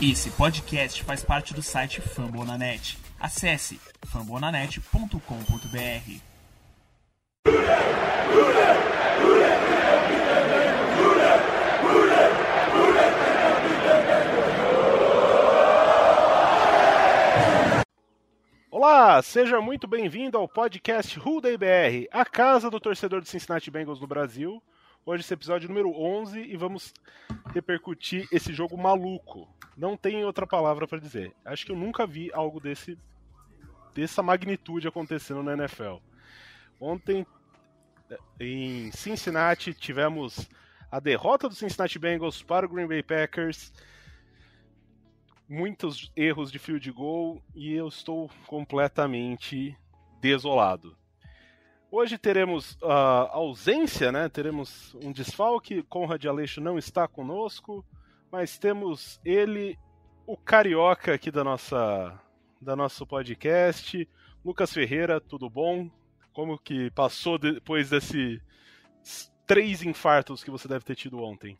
Esse podcast faz parte do site Fambonanet. Acesse fambonanet.com.br. Olá, seja muito bem-vindo ao podcast Day BR, a casa do torcedor do Cincinnati Bengals no Brasil. Hoje esse episódio número 11 e vamos repercutir esse jogo maluco. Não tem outra palavra para dizer. Acho que eu nunca vi algo desse dessa magnitude acontecendo na NFL. Ontem em Cincinnati tivemos a derrota do Cincinnati Bengals para o Green Bay Packers. Muitos erros de field goal e eu estou completamente desolado. Hoje teremos a uh, ausência, né? Teremos um desfalque. Conrad Aleixo não está conosco, mas temos ele, o carioca aqui da nossa da nosso podcast, Lucas Ferreira, tudo bom? Como que passou depois desses três infartos que você deve ter tido ontem?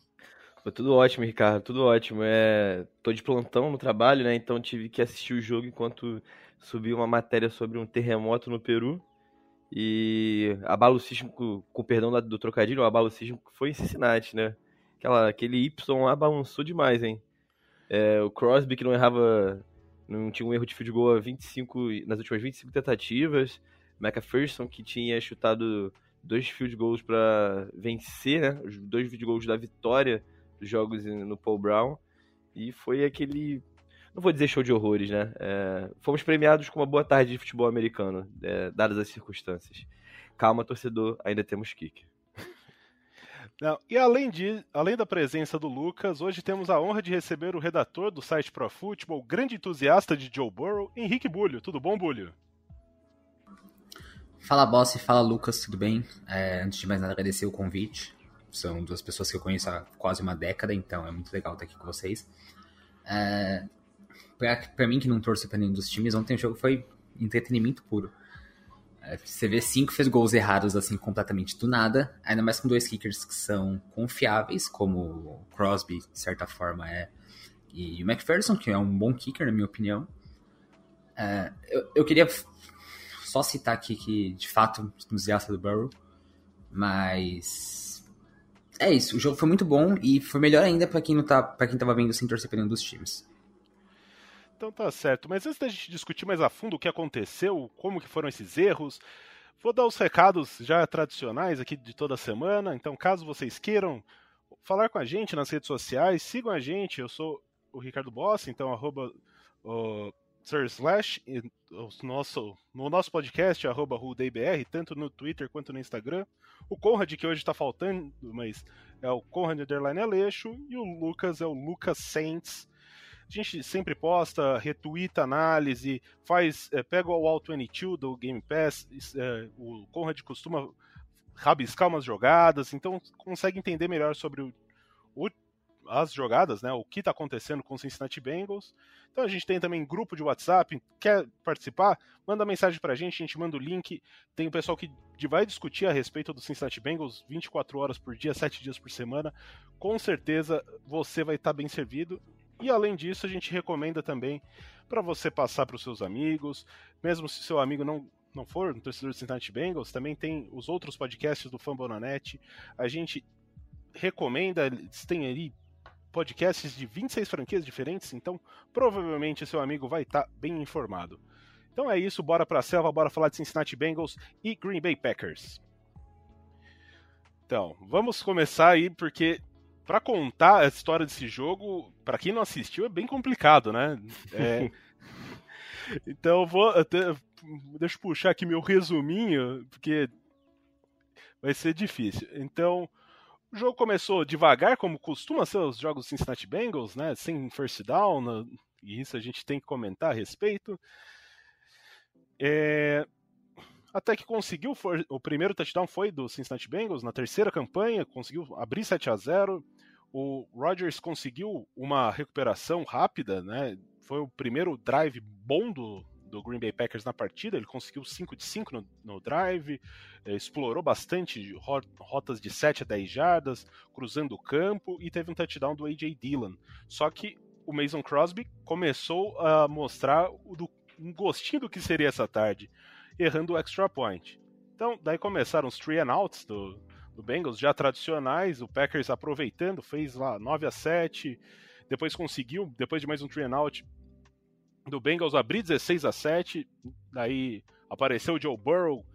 Foi tudo ótimo, Ricardo, tudo ótimo. É, tô de plantão no trabalho, né? Então tive que assistir o jogo enquanto subiu uma matéria sobre um terremoto no Peru. E abalo sísmico, com perdão do trocadilho, o abalo sísmico foi em Cincinnati, né? Aquela, aquele Y abalançou demais, hein? É, o Crosby, que não errava, não tinha um erro de field goal a 25, nas últimas 25 tentativas. McPherson, que tinha chutado dois field goals para vencer, né? Os dois field goals da vitória dos jogos no Paul Brown. E foi aquele não vou dizer show de horrores, né? É, fomos premiados com uma boa tarde de futebol americano, é, dadas as circunstâncias. Calma, torcedor, ainda temos kick. Não, e além, de, além da presença do Lucas, hoje temos a honra de receber o redator do site Pro Football, grande entusiasta de Joe Burrow, Henrique Bulho. Tudo bom, Bulho? Fala, Boss, fala, Lucas, tudo bem? É, antes de mais nada, agradecer o convite. São duas pessoas que eu conheço há quase uma década, então é muito legal estar aqui com vocês. É, para mim que não torço pra nenhum dos times, ontem o jogo foi entretenimento puro. É, você vê cinco fez gols errados assim completamente do nada, ainda mais com dois kickers que são confiáveis, como o Crosby, de certa forma, é, e o McPherson, que é um bom kicker, na minha opinião. É, eu, eu, queria só citar aqui que, de fato, entusiasta do Burrow, mas é isso, o jogo foi muito bom e foi melhor ainda para quem não tá, para quem tava vendo sem torcer pra nenhum dos times. Então tá certo. Mas antes da gente discutir mais a fundo o que aconteceu, como que foram esses erros, vou dar os recados já tradicionais aqui de toda semana. Então, caso vocês queiram falar com a gente nas redes sociais, sigam a gente. Eu sou o Ricardo Boss, então arroba o Sir Slash, nosso, no nosso podcast, arroba RudeBR, tanto no Twitter quanto no Instagram. O Conrad, que hoje está faltando, mas é o Conrad Underline Aleixo, e o Lucas é o Lucas Saints a gente sempre posta, retuita análise, faz, é, pega o All 22 do Game Pass, é, o Conrad costuma rabiscar umas jogadas, então consegue entender melhor sobre o, o, as jogadas, né, o que está acontecendo com o Cincinnati Bengals. Então a gente tem também grupo de WhatsApp, quer participar? Manda mensagem para a gente, a gente manda o link. Tem o pessoal que vai discutir a respeito do Cincinnati Bengals 24 horas por dia, 7 dias por semana. Com certeza você vai estar tá bem servido. E além disso, a gente recomenda também para você passar para os seus amigos, mesmo se seu amigo não não for um torcedor do Cincinnati Bengals, também tem os outros podcasts do Fambonanet. A gente recomenda, têm ali podcasts de 26 franquias diferentes, então provavelmente seu amigo vai estar tá bem informado. Então é isso, bora pra selva, bora falar de Cincinnati Bengals e Green Bay Packers. Então, vamos começar aí porque para contar a história desse jogo, para quem não assistiu, é bem complicado, né? É... então, vou até, deixa eu puxar aqui meu resuminho, porque vai ser difícil. Então, o jogo começou devagar, como costuma ser os jogos do Cincinnati Bengals, né? Sem first down, e isso a gente tem que comentar a respeito. É... Até que conseguiu, o primeiro touchdown foi do Cincinnati Bengals na terceira campanha, conseguiu abrir 7 a 0 o Rodgers conseguiu uma recuperação rápida, né? Foi o primeiro drive bom do, do Green Bay Packers na partida. Ele conseguiu 5 de 5 no, no drive, eh, explorou bastante rotas de 7 a 10 jardas, cruzando o campo e teve um touchdown do A.J. Dillon. Só que o Mason Crosby começou a mostrar um gostinho do que seria essa tarde, errando o extra point. Então, daí começaram os three and outs do, do Bengals, já tradicionais, o Packers aproveitando, fez lá 9 a 7 depois conseguiu, depois de mais um three out, do Bengals abrir 16 a 7 daí apareceu o Joe Burrow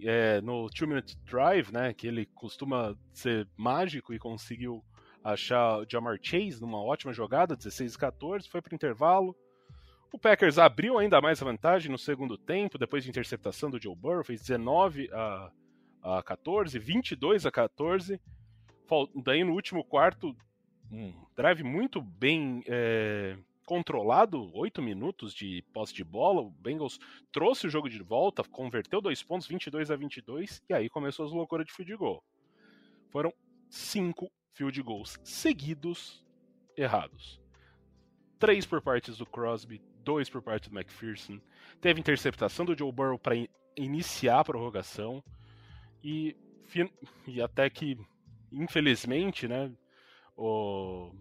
é, no two minute drive, né, que ele costuma ser mágico e conseguiu achar o Jamar Chase numa ótima jogada, 16 a 14, foi para intervalo. O Packers abriu ainda mais a vantagem no segundo tempo, depois de interceptação do Joe Burrow, fez 19 a, a 14, 22 a 14. Daí no último quarto, um drive muito bem é, controlado, 8 minutos de posse de bola. O Bengals trouxe o jogo de volta, converteu dois pontos, 22 a 22, e aí começou as loucuras de field goal. Foram cinco field goals seguidos errados. Três por partes do Crosby, dois por parte do McPherson. Teve interceptação do Joe Burrow para in iniciar a prorrogação. E, e até que, infelizmente, né, o,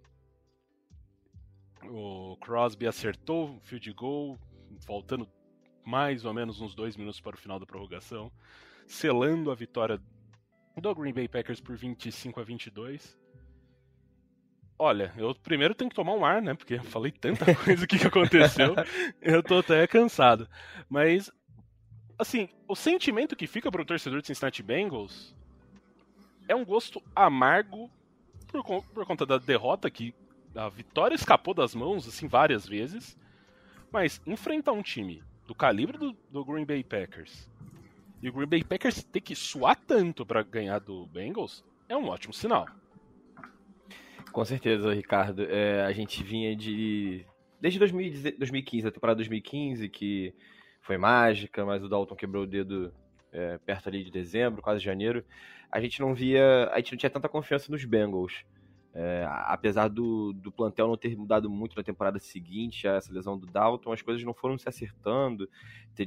o Crosby acertou o field goal, faltando mais ou menos uns dois minutos para o final da prorrogação, selando a vitória do Green Bay Packers por 25 a 22. Olha, eu primeiro tenho que tomar um ar, né? Porque eu falei tanta coisa que aconteceu, eu tô até cansado. Mas, assim, o sentimento que fica para o torcedor de Cincinnati Bengals é um gosto amargo por, por conta da derrota que a vitória escapou das mãos assim várias vezes, mas enfrentar um time do calibre do, do Green Bay Packers e o Green Bay Packers ter que suar tanto para ganhar do Bengals é um ótimo sinal. Com certeza, Ricardo. É, a gente vinha de. Desde 2015, a temporada 2015, que foi mágica, mas o Dalton quebrou o dedo é, perto ali de dezembro, quase janeiro. A gente não via. A gente não tinha tanta confiança nos Bengals. É, apesar do, do plantel não ter mudado muito na temporada seguinte a essa lesão do Dalton, as coisas não foram se acertando.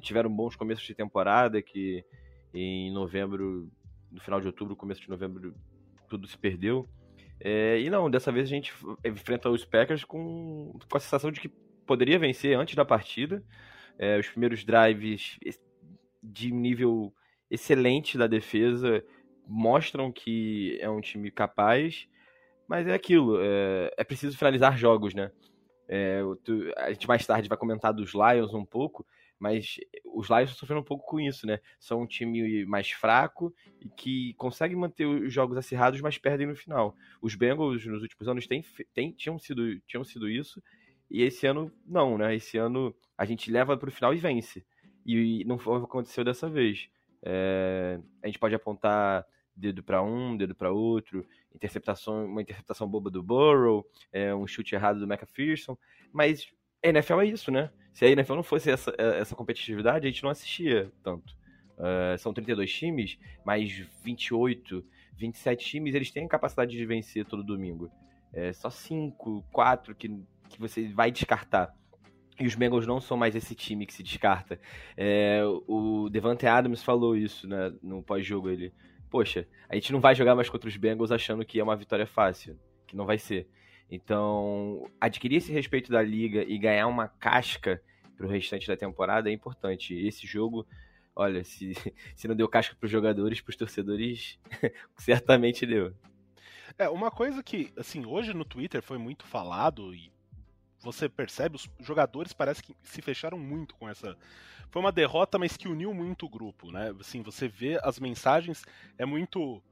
Tiveram bons começos de temporada que em novembro, no final de outubro, começo de novembro, tudo se perdeu. É, e não, dessa vez a gente enfrenta os Packers com, com a sensação de que poderia vencer antes da partida. É, os primeiros drives de nível excelente da defesa mostram que é um time capaz mas é aquilo, é, é preciso finalizar jogos, né? É, tu, a gente mais tarde vai comentar dos Lions um pouco, mas os Lions sofrendo um pouco com isso, né? São um time mais fraco e que consegue manter os jogos acirrados, mas perdem no final. Os Bengals nos últimos anos têm, tinham, sido, tinham sido isso, e esse ano não, né? Esse ano a gente leva para o final e vence. E não foi o que aconteceu dessa vez. É, a gente pode apontar dedo para um, dedo para outro, interceptação, uma interceptação boba do Burrow, é, um chute errado do McPherson, mas a NFL é isso, né? Se a NFL não fosse essa, é, essa competitividade, a gente não assistia tanto. Uh, são 32 times, mais 28, 27 times, eles têm a capacidade de vencer todo domingo. É só 5, 4 que, que você vai descartar. E os Bengals não são mais esse time que se descarta. É, o Devante Adams falou isso né, no pós-jogo. Ele, poxa, a gente não vai jogar mais contra os Bengals achando que é uma vitória fácil, que não vai ser. Então, adquirir esse respeito da liga e ganhar uma casca para o restante da temporada é importante. Esse jogo, olha, se, se não deu casca para os jogadores, para os torcedores, certamente deu. É, uma coisa que, assim, hoje no Twitter foi muito falado e você percebe, os jogadores parece que se fecharam muito com essa. Foi uma derrota, mas que uniu muito o grupo, né? Assim, você vê as mensagens, é muito.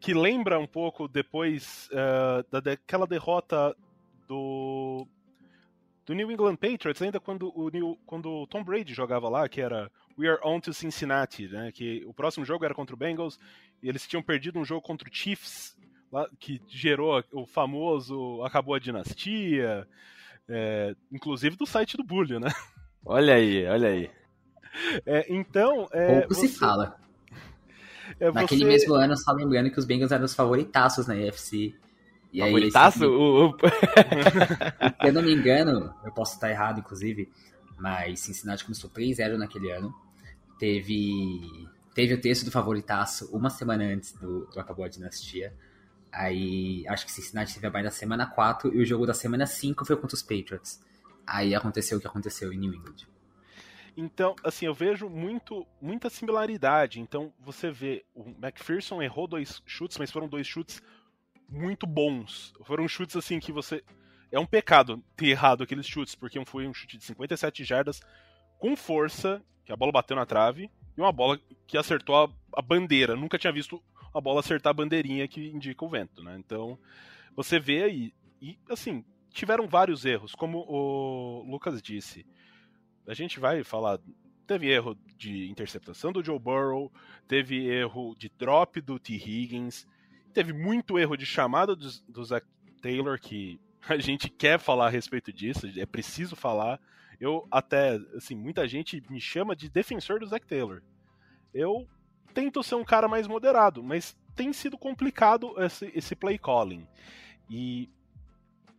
que lembra um pouco depois uh, daquela derrota do. do New England Patriots, ainda quando o, New, quando o Tom Brady jogava lá, que era We are on to Cincinnati, né? Que o próximo jogo era contra o Bengals, e eles tinham perdido um jogo contra o Chiefs que gerou o famoso Acabou a Dinastia, é, inclusive do site do Bulho, né? Olha aí, olha aí. É, então. É, Pouco você... se fala. É, Naquele você... mesmo ano, só lembrando que os Bengals eram os favoritaços na UFC. E Favoritaço? Aí, Se eu não me engano, eu posso estar errado, inclusive, mas Cincinnati começou 3-0 naquele ano. Teve, teve o texto do favoritaço uma semana antes do, do Acabou a Dinastia. Aí acho que Cincinnati teve a bye da semana 4 e o jogo da semana 5 foi contra os Patriots. Aí aconteceu o que aconteceu em New England. Então, assim, eu vejo muito, muita similaridade. Então, você vê, o McPherson errou dois chutes, mas foram dois chutes muito bons. Foram chutes assim que você. É um pecado ter errado aqueles chutes, porque foi um chute de 57 jardas com força, que a bola bateu na trave, e uma bola que acertou a, a bandeira. Nunca tinha visto a bola acertar a bandeirinha que indica o vento, né? Então, você vê aí. E, assim, tiveram vários erros, como o Lucas disse. A gente vai falar. Teve erro de interceptação do Joe Burrow, teve erro de drop do T. Higgins, teve muito erro de chamada do, do Zach Taylor, que a gente quer falar a respeito disso, é preciso falar. Eu até, assim, muita gente me chama de defensor do Zach Taylor. Eu tento ser um cara mais moderado, mas tem sido complicado esse, esse play calling. E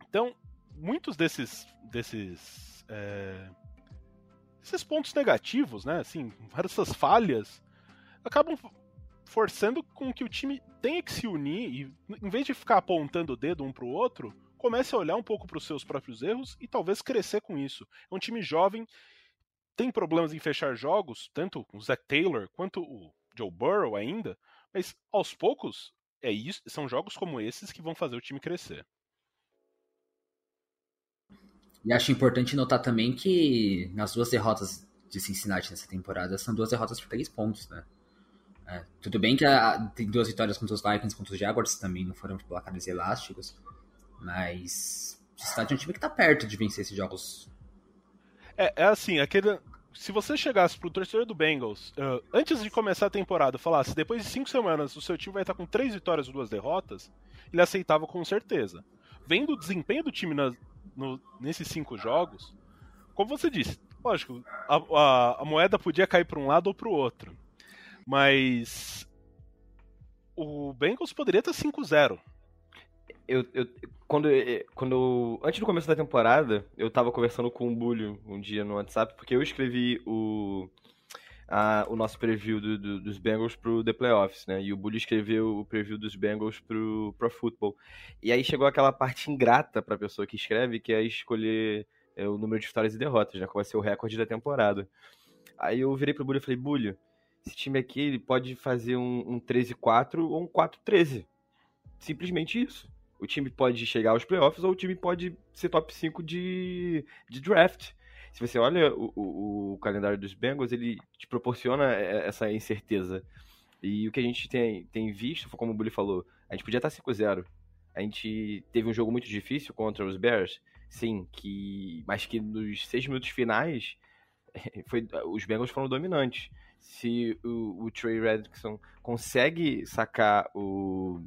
então, muitos desses desses é, esses pontos negativos, né, assim, essas falhas acabam forçando com que o time tenha que se unir e, em vez de ficar apontando o dedo um para o outro, comece a olhar um pouco para os seus próprios erros e talvez crescer com isso. É um time jovem, tem problemas em fechar jogos, tanto o Zach Taylor quanto o Joe Burrow ainda, mas aos poucos é isso, são jogos como esses que vão fazer o time crescer. E acho importante notar também que nas duas derrotas de Cincinnati nessa temporada são duas derrotas por três pontos, né? É, tudo bem que a, tem duas vitórias contra os Vikings e contra os Jaguars também não foram placares elásticos, mas o Cincinnati é um time que tá perto de vencer esses jogos. É, é assim, aquele. Se você chegasse pro torcedor do Bengals, uh, antes de começar a temporada, falasse depois de cinco semanas o seu time vai estar com três vitórias e duas derrotas, ele aceitava com certeza. Vendo o desempenho do time na, no, nesses cinco jogos, como você disse, lógico, a, a, a moeda podia cair para um lado ou para o outro. Mas o Bengals poderia estar 5-0 eu, eu, quando, quando. Antes do começo da temporada, eu tava conversando com o Bulho um dia no WhatsApp, porque eu escrevi o. A, o nosso preview do, do, dos Bengals pro The Playoffs, né? E o Bully escreveu o preview dos Bengals pro Pro Football. E aí chegou aquela parte ingrata pra pessoa que escreve, que é escolher é, o número de vitórias e derrotas, né? Qual vai ser o recorde da temporada. Aí eu virei pro Bully e falei, Bully, esse time aqui ele pode fazer um, um 13-4 ou um 4-13. Simplesmente isso o time pode chegar aos playoffs ou o time pode ser top 5 de, de draft. Se você olha o, o, o, calendário dos Bengals, ele te proporciona essa incerteza. E o que a gente tem, tem visto, como o Bully falou, a gente podia estar 5-0. A gente teve um jogo muito difícil contra os Bears, sim, que mas que nos seis minutos finais foi, os Bengals foram dominantes. Se o, o Trey Reddickson consegue sacar o,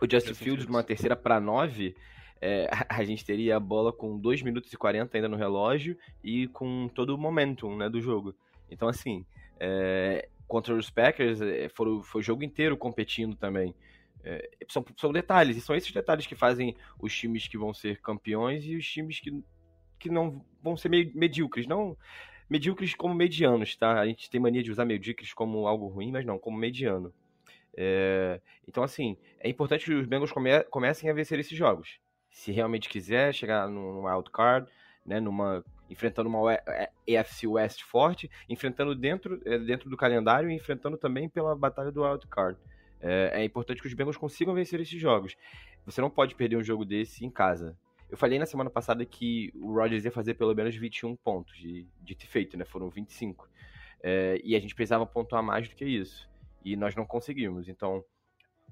o Justin Fields numa terceira para nove, é, a gente teria a bola com 2 minutos e 40 ainda no relógio e com todo o momentum né, do jogo. Então, assim, é, contra os Packers, é, foi, foi o jogo inteiro competindo também. É, são, são detalhes, e são esses detalhes que fazem os times que vão ser campeões e os times que, que não vão ser medíocres. Não medíocres como medianos, tá? A gente tem mania de usar medíocres como algo ruim, mas não, como mediano. É, então, assim, é importante que os Bengals come, comecem a vencer esses jogos. Se realmente quiser chegar numa wildcard, né, numa, enfrentando uma AFC West forte, enfrentando dentro, é, dentro do calendário e enfrentando também pela batalha do wildcard. É, é importante que os Bengals consigam vencer esses jogos. Você não pode perder um jogo desse em casa. Eu falei na semana passada que o Rodgers ia fazer pelo menos 21 pontos, de, de ter feito, né? Foram 25. É, e a gente precisava pontuar mais do que isso e nós não conseguimos. Então,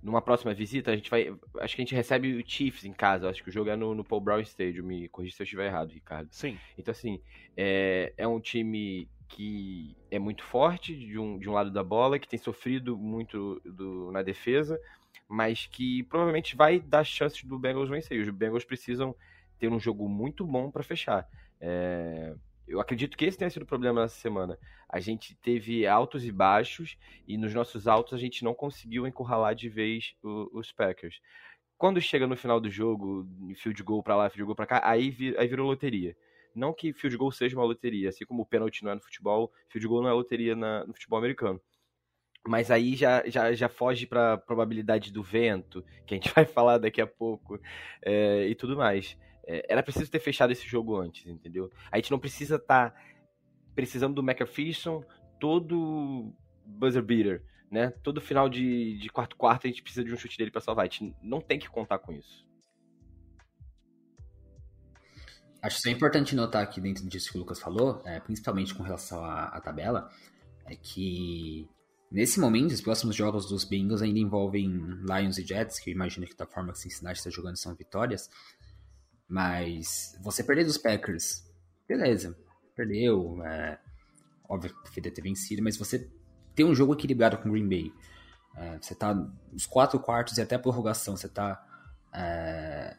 numa próxima visita, a gente vai. Acho que a gente recebe o Chiefs em casa. Acho que o jogo é no, no Paul Brown Stadium. Me corrija se eu estiver errado, Ricardo. Sim. Então, assim, é, é um time que é muito forte de um, de um lado da bola, que tem sofrido muito do, na defesa, mas que provavelmente vai dar chances do Bengals vencer. Os Bengals precisam ter um jogo muito bom para fechar. É, eu acredito que esse tenha sido o problema nessa semana. A gente teve altos e baixos, e nos nossos altos a gente não conseguiu encurralar de vez os Packers. Quando chega no final do jogo, field goal para lá, field goal para cá, aí, vir, aí virou loteria. Não que field goal seja uma loteria, assim como o pênalti não é no futebol, field goal não é loteria na, no futebol americano. mas aí já, já, já foge para probabilidade do vento, que a gente vai falar daqui a pouco, é, e tudo mais. É, era preciso ter fechado esse jogo antes, entendeu? A gente não precisa estar tá precisando do McPherson todo buzzer beater, né? Todo final de, de quarto quarto a gente precisa de um chute dele para salvar. A gente não tem que contar com isso. Acho que é importante notar aqui dentro disso que o Lucas falou, é, principalmente com relação à, à, tabela, é que nesse momento os próximos jogos dos Bengals ainda envolvem Lions e Jets, que eu imagino que da forma que Cincinnati está jogando são vitórias. Mas você perder dos Packers, beleza, perdeu, é, óbvio que poderia ter vencido, mas você ter um jogo equilibrado com Green Bay, é, você tá nos quatro quartos e até a prorrogação, você tá é,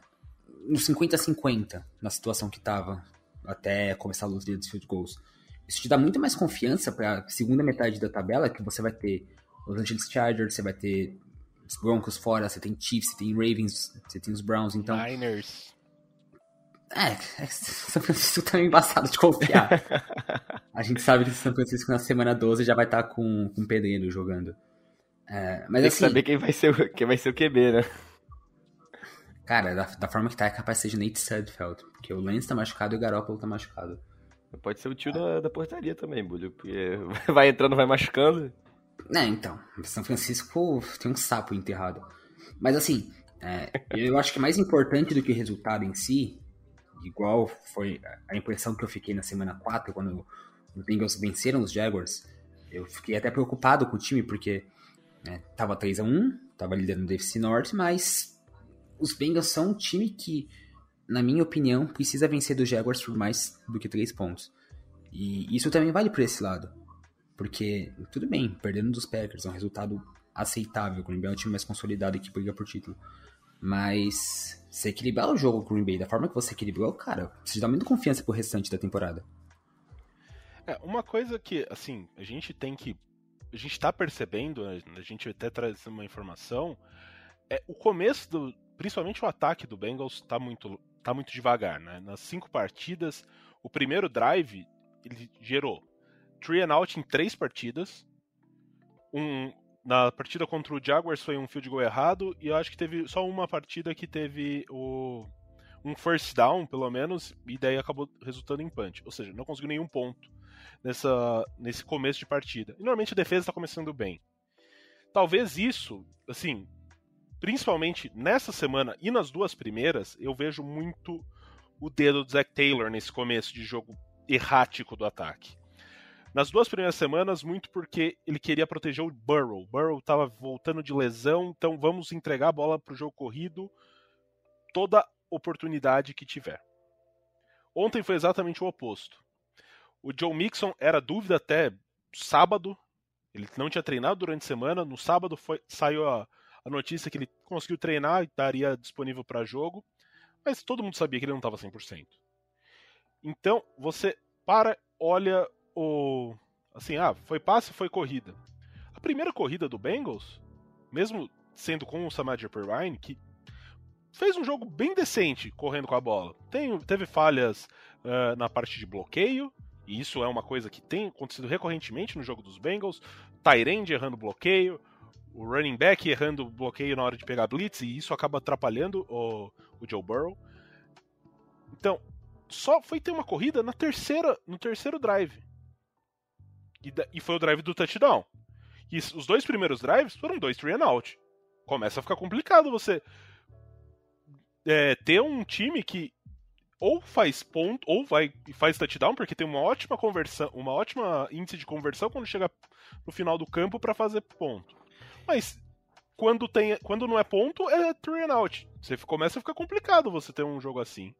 nos 50-50 na situação que tava até começar a luta de field goals. Isso te dá muito mais confiança para segunda metade da tabela, que você vai ter os Angeles Chargers, você vai ter os Broncos fora, você tem Chiefs, você tem Ravens, você tem os Browns, então... Niners. É, é São Francisco tá meio embaçado de confiar. a gente sabe que o São Francisco na semana 12 já vai estar tá com, com pedreiro jogando. É, mas Tem assim, que saber quem vai, ser, o, quem vai ser o QB, né? Cara, da, da forma que tá, é capaz de ser Nate Sudfeld. Porque o Lance tá machucado e o Garoppolo tá machucado. Pode ser o tio da, da portaria também, Bulho. Porque vai entrando, vai machucando. É, então. São Francisco tem um sapo enterrado. Mas assim, é, eu acho que mais importante do que o resultado em si igual foi a impressão que eu fiquei na semana 4, quando os Bengals venceram os Jaguars. Eu fiquei até preocupado com o time, porque né, tava 3 a 1 tava liderando o DFC Norte, mas os Bengals são um time que, na minha opinião, precisa vencer dos Jaguars por mais do que 3 pontos. E isso também vale por esse lado. Porque, tudo bem, perdendo dos Packers é um resultado aceitável. O Green Bay é um time mais consolidado que briga por título. Mas você equilibrar o jogo com o Green Bay da forma que você equilibrou, cara, você dá muita confiança pro restante da temporada. É, uma coisa que, assim, a gente tem que. A gente tá percebendo, né, a gente até traz uma informação, é o começo do. Principalmente o ataque do Bengals tá muito, tá muito devagar, né? Nas cinco partidas, o primeiro drive ele gerou three and out em três partidas, um, na partida contra o Jaguars foi um field goal errado e eu acho que teve só uma partida que teve o um first down, pelo menos, e daí acabou resultando em punch. Ou seja, não conseguiu nenhum ponto nessa, nesse começo de partida. E normalmente a defesa está começando bem. Talvez isso, assim, principalmente nessa semana e nas duas primeiras, eu vejo muito o dedo do Zach Taylor nesse começo de jogo errático do ataque. Nas duas primeiras semanas, muito porque ele queria proteger o Burrow. Burrow estava voltando de lesão, então vamos entregar a bola para o jogo corrido toda oportunidade que tiver. Ontem foi exatamente o oposto. O Joe Mixon era dúvida até sábado. Ele não tinha treinado durante a semana. No sábado foi, saiu a, a notícia que ele conseguiu treinar e estaria disponível para jogo. Mas todo mundo sabia que ele não estava 100%. Então, você para, olha o. Assim, ah, foi passe, foi corrida. A primeira corrida do Bengals, mesmo sendo com o Samaje Perrine, que fez um jogo bem decente correndo com a bola. Tem, teve falhas uh, na parte de bloqueio, e isso é uma coisa que tem acontecido recorrentemente no jogo dos Bengals. Tyrande errando bloqueio, o running back errando bloqueio na hora de pegar blitz, e isso acaba atrapalhando o, o Joe Burrow. Então, só foi ter uma corrida na terceira, no terceiro drive. E, e foi o drive do touchdown. E os dois primeiros drives foram dois three and out. Começa a ficar complicado você é, ter um time que ou faz ponto, ou vai faz touchdown, porque tem uma ótima conversão, uma ótima índice de conversão quando chega no final do campo para fazer ponto. Mas quando tem, quando não é ponto, é three and out. Você começa a ficar complicado você ter um jogo assim.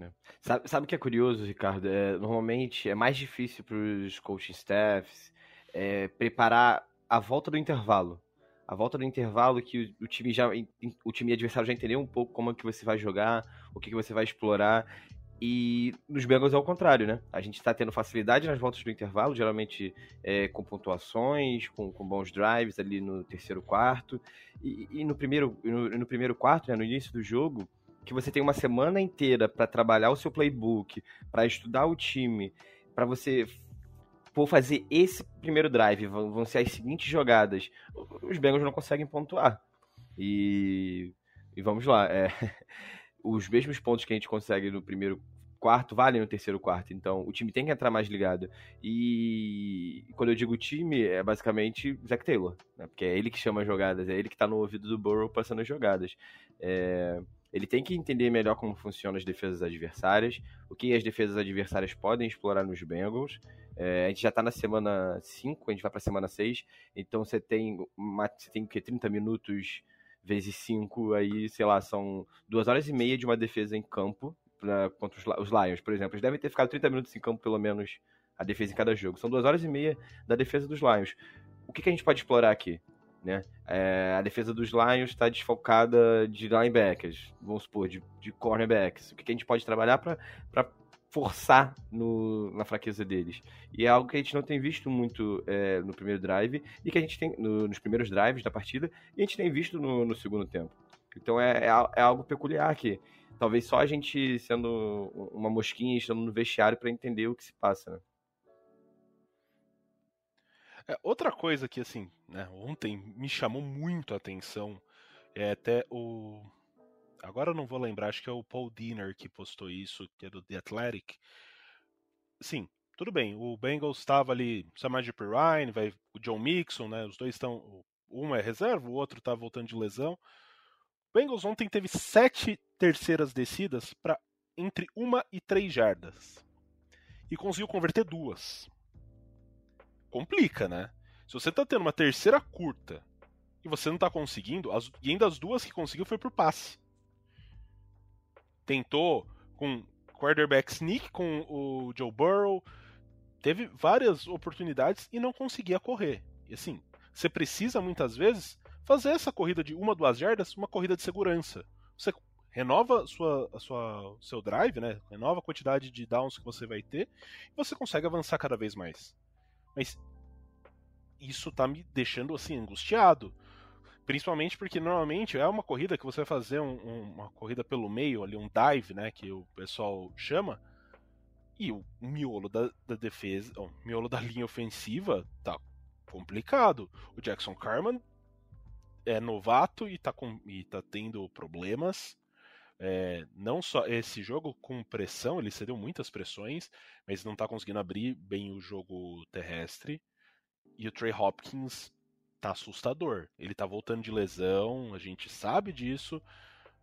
É. Sabe, sabe o que é curioso, Ricardo? É, normalmente é mais difícil para os coaching staffs é, preparar a volta do intervalo. A volta do intervalo que o, o, time já o time adversário já entendeu um pouco como é que você vai jogar, o que, que você vai explorar. E nos Bengals é o contrário, né? A gente está tendo facilidade nas voltas do intervalo, geralmente é, com pontuações, com, com, bons drives ali no terceiro quarto. E, e no, primeiro, no, no primeiro quarto, né, no início do jogo, que você tem uma semana inteira para trabalhar o seu playbook, para estudar o time, para você for fazer esse primeiro drive, vão ser as seguintes jogadas, os Bengals não conseguem pontuar. E, e vamos lá, é, os mesmos pontos que a gente consegue no primeiro quarto valem no terceiro quarto. Então o time tem que entrar mais ligado. E quando eu digo time, é basicamente Zach Taylor, né? porque é ele que chama as jogadas, é ele que está no ouvido do Burrow passando as jogadas. É... Ele tem que entender melhor como funcionam as defesas adversárias, o que as defesas adversárias podem explorar nos Bengals. É, a gente já está na semana 5, a gente vai para a semana 6, então você tem, uma, você tem que 30 minutos vezes 5, aí, sei lá, são duas horas e meia de uma defesa em campo pra, contra os, os Lions, por exemplo. Eles devem ter ficado 30 minutos em campo, pelo menos, a defesa em cada jogo. São duas horas e meia da defesa dos Lions. O que, que a gente pode explorar aqui? Né? É, a defesa dos Lions está desfocada de linebackers, vamos supor, de, de cornerbacks. O que, que a gente pode trabalhar para forçar no, na fraqueza deles? E é algo que a gente não tem visto muito é, no primeiro drive e que a gente tem no, nos primeiros drives da partida e a gente tem visto no, no segundo tempo. Então é, é, é algo peculiar aqui. Talvez só a gente sendo uma mosquinha estando no vestiário para entender o que se passa, né? É, outra coisa que, assim, né, ontem me chamou muito a atenção é até o. Agora eu não vou lembrar, acho que é o Paul Diner que postou isso, que é do The Athletic. Sim, tudo bem, o Bengals estava ali, Samaj Perrine, vai o John Mixon, né? Os dois estão. Um é reserva, o outro está voltando de lesão. O Bengals ontem teve sete terceiras descidas para entre uma e três jardas. E conseguiu converter duas. Complica, né? Se você tá tendo uma terceira curta e você não tá conseguindo, as, e ainda as duas que conseguiu foi por passe. Tentou com quarterback sneak com o Joe Burrow, teve várias oportunidades e não conseguia correr. E assim, você precisa muitas vezes fazer essa corrida de uma, duas jardas, uma corrida de segurança. Você renova sua, sua, seu drive, né? Renova a quantidade de downs que você vai ter e você consegue avançar cada vez mais. Mas isso tá me deixando assim angustiado. Principalmente porque normalmente é uma corrida que você vai fazer um, um, uma corrida pelo meio, ali, um dive, né? Que o pessoal chama. E o miolo da, da defesa, o miolo da linha ofensiva tá complicado. O Jackson Carman é novato e tá, com, e tá tendo problemas. É, não só esse jogo com pressão, ele cedeu muitas pressões, mas não tá conseguindo abrir bem o jogo terrestre. E o Trey Hopkins tá assustador. Ele tá voltando de lesão, a gente sabe disso,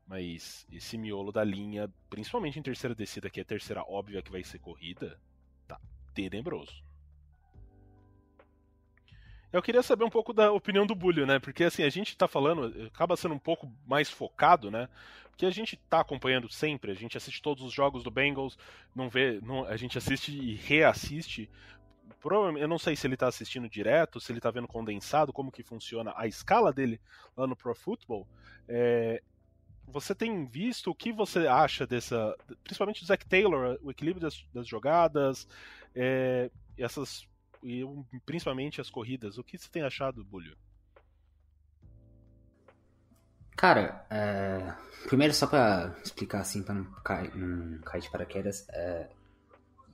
mas esse miolo da linha, principalmente em terceira descida, que é a terceira óbvia que vai ser corrida, tá tenebroso. Eu queria saber um pouco da opinião do Bulho, né? Porque assim, a gente tá falando, acaba sendo um pouco mais focado, né? Porque a gente tá acompanhando sempre, a gente assiste todos os jogos do Bengals, não vê, não, a gente assiste e reassiste. Provavelmente, eu não sei se ele tá assistindo direto, se ele tá vendo condensado, como que funciona a escala dele lá no Pro Football. É, você tem visto o que você acha dessa, principalmente do Zach Taylor, o equilíbrio das, das jogadas, é, essas e principalmente as corridas. O que você tem achado, Bulho? Cara, é... primeiro só pra explicar assim, pra não cair, não cair de paraquedas, é...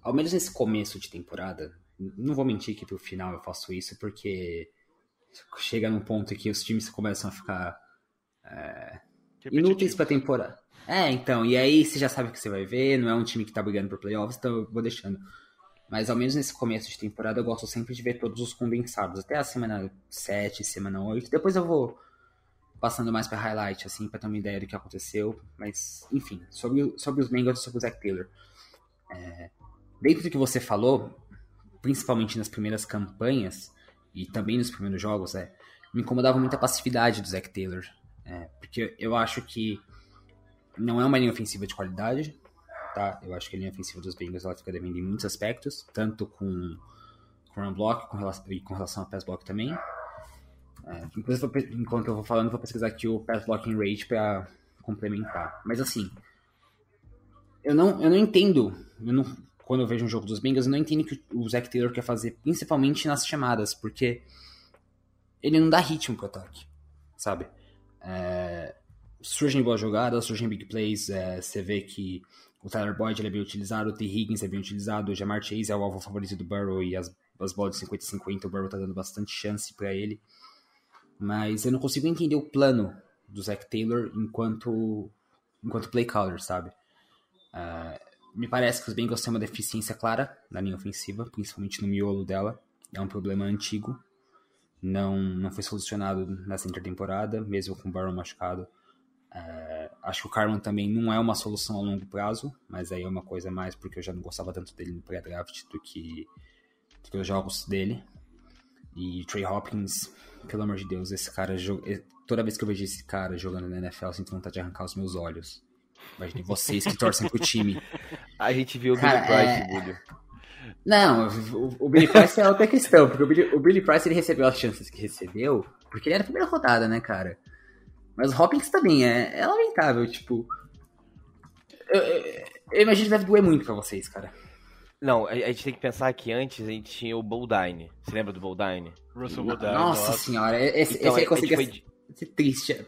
ao menos nesse começo de temporada, não vou mentir que pro final eu faço isso, porque chega num ponto que os times começam a ficar é... inúteis pra temporada. É, então, e aí você já sabe o que você vai ver, não é um time que tá brigando por playoffs, então eu vou deixando. Mas ao menos nesse começo de temporada eu gosto sempre de ver todos os condensados, até a semana 7, semana 8. Depois eu vou passando mais para highlight, assim, para ter uma ideia do que aconteceu. Mas, enfim, sobre, sobre os Bengals e sobre o Zach Taylor. É, dentro do que você falou, principalmente nas primeiras campanhas e também nos primeiros jogos, é, me incomodava muito a passividade do Zach Taylor. É, porque eu acho que não é uma linha ofensiva de qualidade, tá? Eu acho que a linha ofensiva dos Bengals ela fica devendo em muitos aspectos, tanto com, com run block com relação, e com relação a pass block também. É, enquanto eu vou falando, vou pesquisar aqui o pass blocking rate para complementar. Mas assim, eu não, eu não entendo, eu não, quando eu vejo um jogo dos Bengals, eu não entendo o que o Zach Taylor quer fazer, principalmente nas chamadas, porque ele não dá ritmo pro ataque, sabe? É, surgem boas jogadas, surgem big plays, é, você vê que o Tyler Boyd ele é bem utilizado, o T. Higgins é bem utilizado, o Jamar Chase é o alvo favorito do Burrow e as, as bolas de 50-50 o Burrow tá dando bastante chance para ele. Mas eu não consigo entender o plano do Zach Taylor enquanto, enquanto play caller, sabe? Uh, me parece que os Bengals têm uma deficiência clara na linha ofensiva, principalmente no miolo dela. É um problema antigo, não, não foi solucionado nessa intertemporada, mesmo com o Barrow machucado. É, acho que o Carman também não é uma solução a longo prazo, mas aí é uma coisa mais porque eu já não gostava tanto dele no pré-draft do que, do que os jogos dele. E Trey Hopkins, pelo amor de Deus, esse cara. Toda vez que eu vejo esse cara jogando na NFL, eu sinto vontade de arrancar os meus olhos. Imagine vocês que torcem pro time. A gente viu o Billy Price, é... Não, o, o, Billy Price é outra questão, porque o Billy, o Billy, Price ele recebeu as chances que recebeu, porque ele era a primeira rodada, né, cara? Mas o Hopkins também é, é lamentável, tipo. Eu, eu, eu, imagino que deve doer muito pra vocês, cara. Não, a, a gente tem que pensar que antes a gente tinha o Boldine. Você lembra do Boldine? Russell Boldine. Nossa, nossa senhora, esse, então, esse aí conseguia ser, de... triste.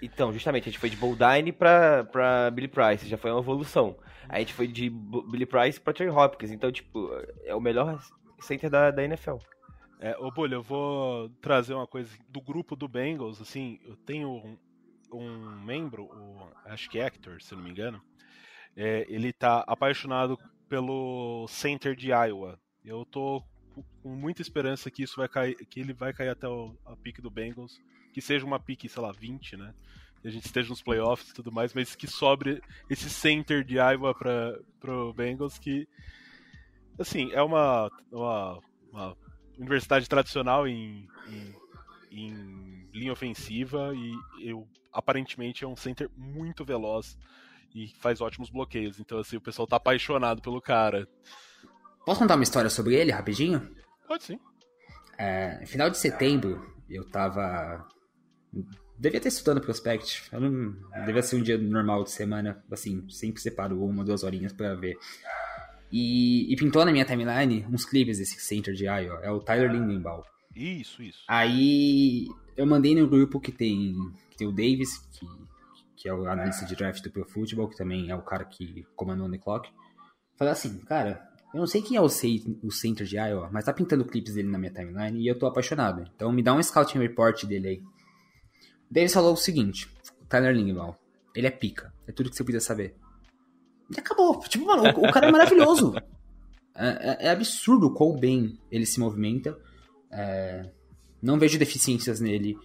Então, justamente, a gente foi de Boldine pra, pra Billy Price, já foi uma evolução. A gente foi de Billy Price pra Trey Hopkins, então, tipo, é o melhor center da, da NFL. É, ô Bolha, eu vou trazer uma coisa do grupo do Bengals, assim, eu tenho um, um membro, o, acho que é Hector, se não me engano, é, ele tá apaixonado pelo center de Iowa. Eu tô com muita esperança que isso vai cair, que ele vai cair até o, a pique do Bengals que seja uma pique, sei lá, 20, né? E a gente esteja nos playoffs e tudo mais, mas que sobre esse center de Iowa para pro Bengals que assim, é uma, uma, uma universidade tradicional em, em, em, linha ofensiva e eu aparentemente é um center muito veloz e faz ótimos bloqueios. Então assim, o pessoal tá apaixonado pelo cara. Posso contar uma história sobre ele rapidinho? Pode sim. É, final de setembro, eu tava Devia ter estudando Prospect. Eu não, devia ser um dia normal de semana, assim, sempre separo uma, duas horinhas para ver. E, e, pintou na minha timeline uns clipes desse center de Iowa. É o Tyler Lindenbaum. Isso, isso. Aí eu mandei no grupo que tem, que tem o Davis, que, que é o analista de draft do Pro Football, que também é o cara que comandou o The Clock. Falei assim, cara, eu não sei quem é o, o center de Iowa, mas tá pintando clipes dele na minha timeline e eu tô apaixonado. Então me dá um scouting report dele aí. Davis falou o seguinte: Tyler Lingenbaum, ele é pica. É tudo que você precisa saber. E acabou. Tipo, mano, o, o cara é maravilhoso. É, é, é, absurdo o quão bem ele se movimenta. É, não vejo deficiências nele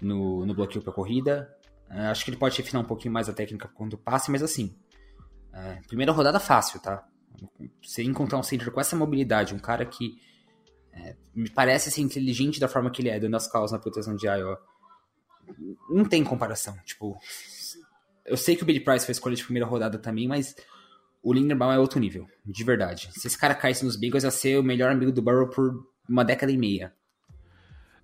no, no bloqueio para corrida. É, acho que ele pode refinar um pouquinho mais a técnica quando passe, mas assim. É, primeira rodada fácil, tá? Você encontrar um center com essa mobilidade, um cara que é, me parece ser inteligente da forma que ele é, dando as causas na proteção de Iowa não tem comparação. Tipo, eu sei que o Billy Price foi escolha de primeira rodada também, mas o Linderbaum é outro nível, de verdade. Se esse cara caísse nos Bengals, ia ser o melhor amigo do Burrow por uma década e meia.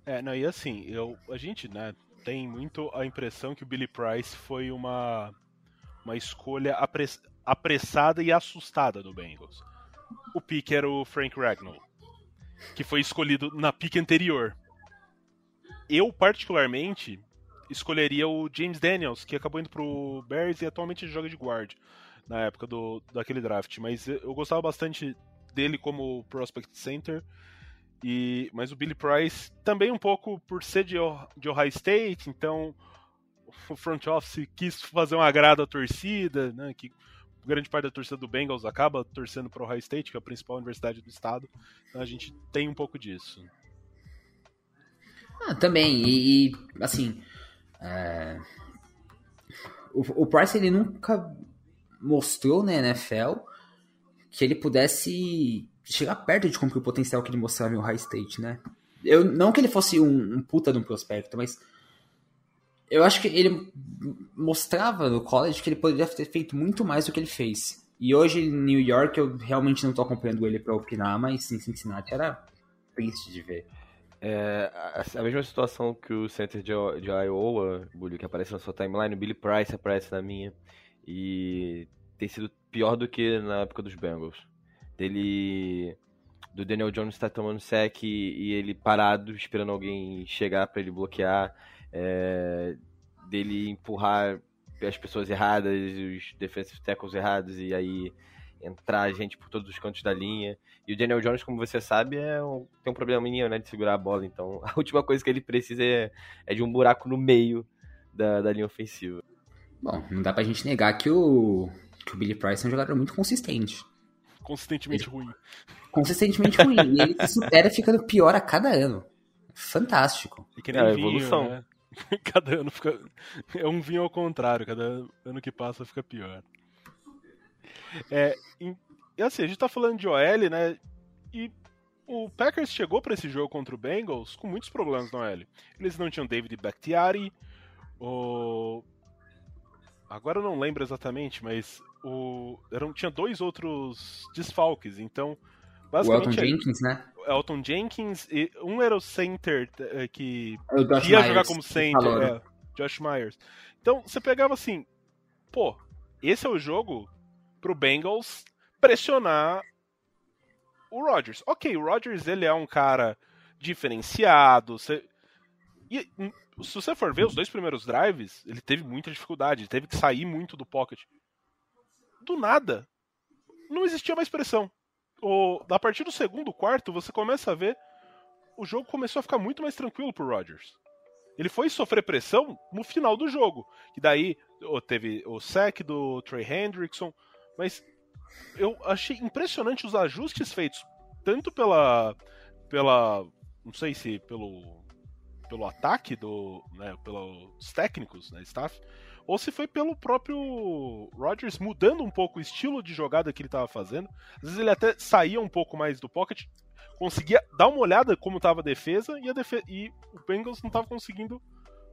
É, não, e assim, eu, a gente, né, tem muito a impressão que o Billy Price foi uma, uma escolha apress, apressada e assustada do Bengals. O pique era o Frank Ragnall, que foi escolhido na pique anterior. Eu, particularmente, escolheria o James Daniels, que acabou indo pro Bears e atualmente joga de guard na época do, daquele draft. Mas eu gostava bastante dele como prospect center. E, mas o Billy Price também um pouco por ser de, de Ohio State, então o front office quis fazer um agrado à torcida, né, que grande parte da torcida do Bengals acaba torcendo para Ohio State, que é a principal universidade do estado. Então a gente tem um pouco disso. Ah, também, e, e assim, é... O, o, Price ele nunca mostrou na NFL que ele pudesse chegar perto de cumprir o potencial que ele mostrava em Ohio State, né? Eu, não que ele fosse um, um puta de um prospecto, mas eu acho que ele mostrava no college que ele poderia ter feito muito mais do que ele fez. E hoje em New York eu realmente não tô acompanhando ele para opinar, mas em Cincinnati era triste de ver. É, a, mesma situação que o center de, de Iowa, Bully, que aparece na sua timeline, o Billy Price aparece na minha. E tem sido pior do que na época dos Bengals. Dele. Do Daniel Jones estar tá tomando sec e, e, ele parado, esperando alguém chegar para ele bloquear. É, dele empurrar as pessoas erradas, os defensive tackles errados, e aí entrar gente por todos os cantos da linha. E o Daniel Jones, como você sabe, é um, tem um probleminha né, de segurar a bola. Então a última coisa que ele precisa é, é de um buraco no meio da, da linha ofensiva. Bom, não dá pra gente negar que o, que o Billy Price é um jogador muito consistente. Consistentemente ele, ruim. Consistentemente ruim. e ele se supera ficando pior a cada ano. Fantástico. E que nem é, vinho, evolução. Né? Cada ano fica. É um vinho ao contrário, cada ano que passa fica pior. É, e assim, a gente tá falando de OL, né? E o Packers chegou para esse jogo contra o Bengals com muitos problemas no OL. Eles não tinham David Bakhtiari, o... agora eu não lembro exatamente, mas o... Eram, tinha dois outros desfalques, então basicamente... O Elton Jenkins, né? Elton Jenkins, e um era o center é, que é ia Myers, jogar como center, é, Josh Myers. Então você pegava assim, pô, esse é o jogo pro Bengals pressionar o Rodgers. Ok, o Rodgers ele é um cara diferenciado. Você... E hum, se você for ver os dois primeiros drives, ele teve muita dificuldade, ele teve que sair muito do pocket. Do nada, não existia mais pressão. O, a partir do segundo quarto, você começa a ver o jogo começou a ficar muito mais tranquilo pro Rodgers. Ele foi sofrer pressão no final do jogo, que daí teve o sec do Trey Hendrickson, mas eu achei impressionante os ajustes feitos, tanto pela. pela. não sei se pelo. pelo ataque do. Né, pelos técnicos, né, staff, ou se foi pelo próprio Rodgers mudando um pouco o estilo de jogada que ele estava fazendo. Às vezes ele até saía um pouco mais do pocket, conseguia dar uma olhada como estava a defesa e, o Bengals não estava conseguindo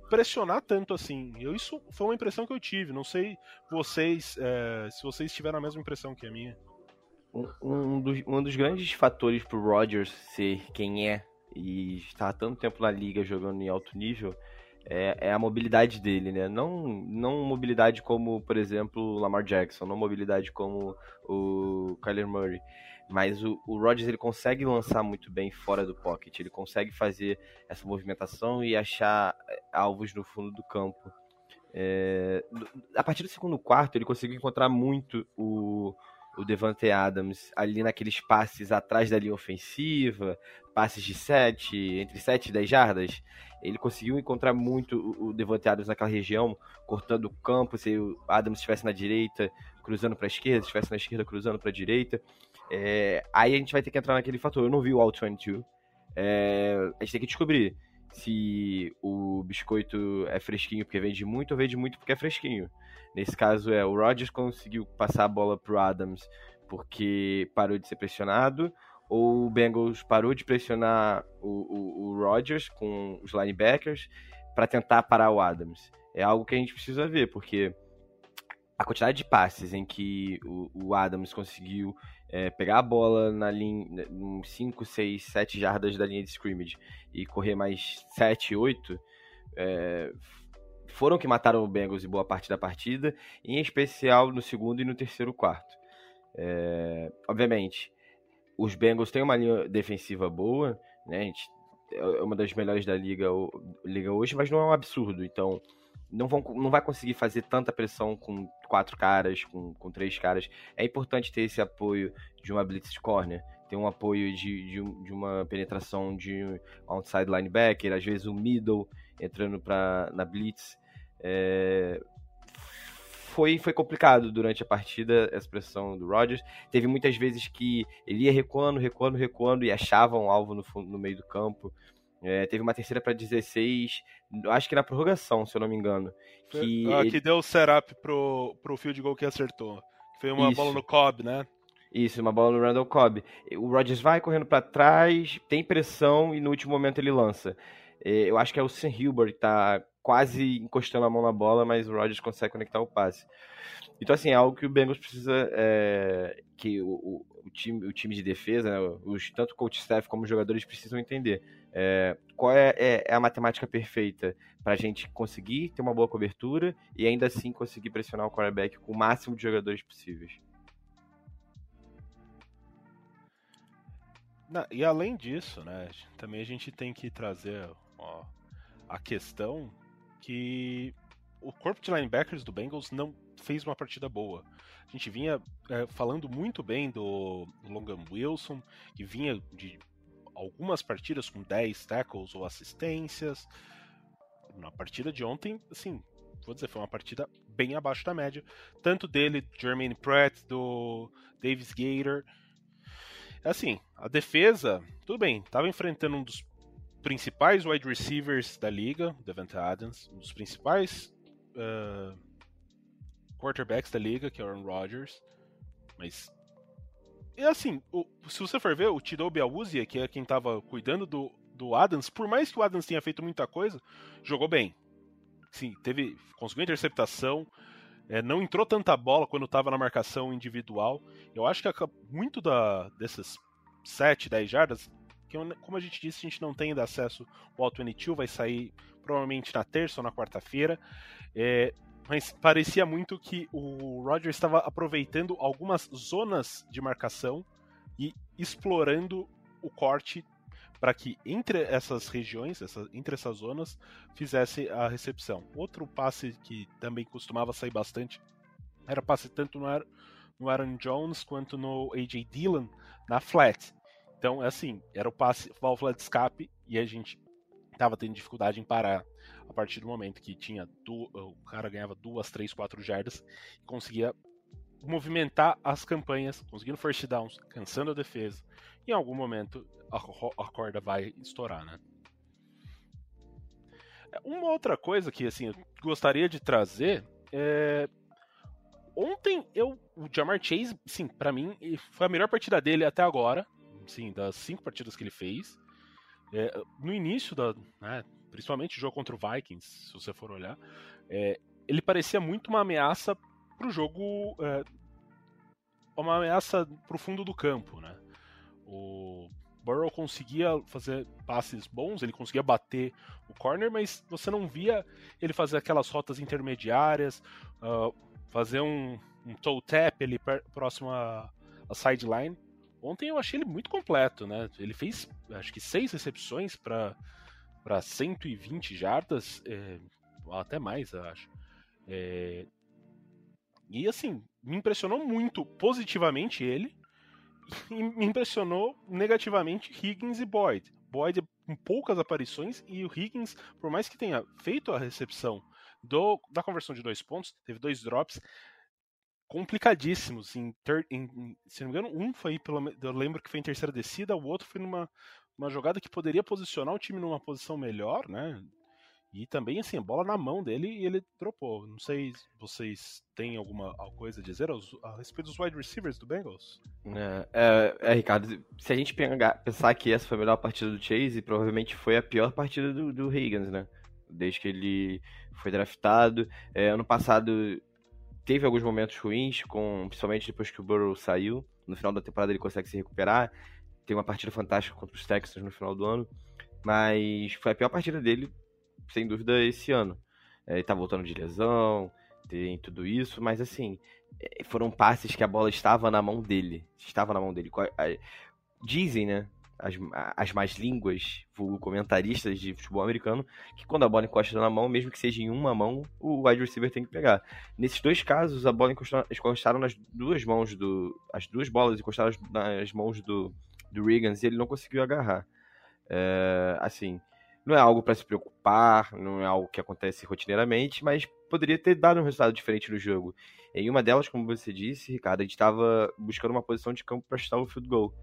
pressionar tanto assim. Eu, isso foi uma impressão que eu tive. Não sei vocês é, se vocês tiveram a mesma impressão que a minha. Um, um, dos, um dos grandes fatores pro Rodgers ser quem é e estar tanto tempo na liga jogando em alto nível é, é, a mobilidade dele, né? Não, não mobilidade como, por exemplo, o Lamar Jackson, não mobilidade como o Kyler Murray. Mas o, o Rodgers ele consegue lançar muito bem fora do pocket, ele consegue fazer essa movimentação e achar eh, alvos no fundo do campo. É, a partir do segundo quarto, ele conseguiu encontrar muito o, o Devante Adams ali naqueles passes atrás da linha ofensiva, passes de 7, entre 7 e 10 jardas. Ele conseguiu encontrar muito o Devante Adams naquela região, cortando o campo, se o Adams estivesse na direita, cruzando para a esquerda, se estivesse na esquerda, cruzando para a direita. É, aí a gente vai ter que entrar naquele fator. Eu não vi o All 22. É, a gente tem que descobrir se o biscoito é fresquinho porque vende muito ou vende muito porque é fresquinho. Nesse caso é o Rodgers conseguiu passar a bola pro Adams porque parou de ser pressionado, ou o Bengals parou de pressionar o, o, o Rodgers com os linebackers para tentar parar o Adams. É algo que a gente precisa ver, porque a quantidade de passes em que o, o Adams conseguiu é, pegar a bola na linha, 5, 6, 7 jardas da linha de scrimmage e correr mais 7, 8, é, foram que mataram o Bengals em boa parte da partida, em especial no segundo e no terceiro quarto. É, obviamente, os Bengals têm uma linha defensiva boa, né? Gente, é uma das melhores da liga, liga hoje, mas não é um absurdo. Então, não, vão, não vai conseguir fazer tanta pressão com quatro caras, com, com três caras. É importante ter esse apoio de uma blitz corner, ter um apoio de, de, de uma penetração de um outside linebacker, às vezes um middle entrando pra, na blitz. É, foi, foi complicado durante a partida essa pressão do Rodgers. Teve muitas vezes que ele ia recuando, recuando, recuando e achava um alvo no, fundo, no meio do campo. É, teve uma terceira para 16, acho que na prorrogação, se eu não me engano. Que, ah, ele... que deu o setup pro, pro field goal que acertou. Foi uma Isso. bola no Cobb, né? Isso, uma bola no Randall Cobb. O Rodgers vai correndo para trás, tem pressão e no último momento ele lança. É, eu acho que é o Sam Hilbert que tá quase encostando a mão na bola, mas o Rodgers consegue conectar o passe. Então, assim, é algo que o Bengals precisa. É, que o, o, time, o time de defesa, né, os, tanto o coach staff como os jogadores precisam entender. É, qual é, é, é, a matemática perfeita para a gente conseguir ter uma boa cobertura e ainda assim conseguir pressionar o quarterback com o máximo de jogadores possíveis? Não, e além disso, né, também a gente tem que trazer ó, a questão que o corpo de linebackers do Bengals não fez uma partida boa. A gente vinha é, falando muito bem do Logan Wilson, que vinha de algumas partidas com 10 tackles ou assistências. Na partida de ontem, assim, vou dizer, foi uma partida bem abaixo da média. Tanto dele, Jermaine Pratt, do Davis Gator. Assim, a defesa, tudo bem, estava enfrentando um dos principais wide receivers da liga, Devante Adams, um dos principais uh, quarterbacks da liga, que é o Aaron Rodgers. Mas. E assim, o, se você for ver, o Tidobi Awuzia, que é quem estava cuidando do, do Adams, por mais que o Adams tenha feito muita coisa, jogou bem. Sim, teve. Conseguiu interceptação. É, não entrou tanta bola quando estava na marcação individual. Eu acho que muito da, dessas 7, 10 jardas que, como a gente disse, a gente não tem ainda acesso ao All 22, vai sair provavelmente na terça ou na quarta-feira. É, mas parecia muito que o Roger estava aproveitando algumas zonas de marcação e explorando o corte para que entre essas regiões, essa, entre essas zonas, fizesse a recepção. Outro passe que também costumava sair bastante era passe tanto no, no Aaron Jones quanto no AJ Dillon na flat. Então, é assim, era o passe válvula de escape e a gente tava tendo dificuldade em parar a partir do momento que tinha o cara ganhava duas, três, quatro jardas e conseguia movimentar as campanhas, conseguindo first downs, cansando a defesa. Em algum momento a, a corda vai estourar, né? Uma outra coisa que assim eu gostaria de trazer é ontem eu o Jamar Chase, sim, para mim foi a melhor partida dele até agora sim, das cinco partidas que ele fez. É, no início da, né, principalmente o jogo contra o Vikings, se você for olhar, é, ele parecia muito uma ameaça para o jogo, é, uma ameaça para o fundo do campo, né? O Burrow conseguia fazer passes bons, ele conseguia bater o corner, mas você não via ele fazer aquelas rotas intermediárias, uh, fazer um, um toe tap ali próximo à, à sideline. Ontem eu achei ele muito completo, né? Ele fez, acho que, seis recepções para 120 jardas, é, até mais, eu acho. É, e assim, me impressionou muito positivamente ele, e me impressionou negativamente Higgins e Boyd. Boyd com poucas aparições e o Higgins, por mais que tenha feito a recepção do, da conversão de dois pontos, teve dois drops, complicadíssimos. Em, ter, em, se não me engano, um foi, pelo, eu lembro que foi em terceira descida, o outro foi numa uma jogada que poderia posicionar o time numa posição melhor, né? E também, assim, bola na mão dele e ele dropou. Não sei se vocês têm alguma coisa a dizer a respeito dos wide receivers do Bengals. É, é, é, Ricardo, se a gente pensar que essa foi a melhor partida do Chase, provavelmente foi a pior partida do, do Higgins, né? Desde que ele foi draftado. É, ano passado teve alguns momentos ruins, com, principalmente depois que o Burrow saiu. No final da temporada ele consegue se recuperar. Tem uma partida fantástica contra os Texans no final do ano. Mas foi a pior partida dele, sem dúvida, esse ano. É, ele tá voltando de lesão, tem tudo isso, mas assim, é, foram passes que a bola estava na mão dele. Estava na mão dele. Dizem, né? As, as mais línguas, comentaristas de futebol americano, que quando a bola encosta na mão, mesmo que seja em uma mão, o wide receiver tem que pegar. Nesses dois casos, a bola encostou, encostaram nas duas mãos do. As duas bolas encostaram nas mãos do, do Riggins e ele não conseguiu agarrar. É, assim, não é algo para se preocupar, não é algo que acontece rotineiramente, mas poderia ter dado um resultado diferente no jogo. Em uma delas, como você disse, Ricardo, a gente estava buscando uma posição de campo para chutar o field goal.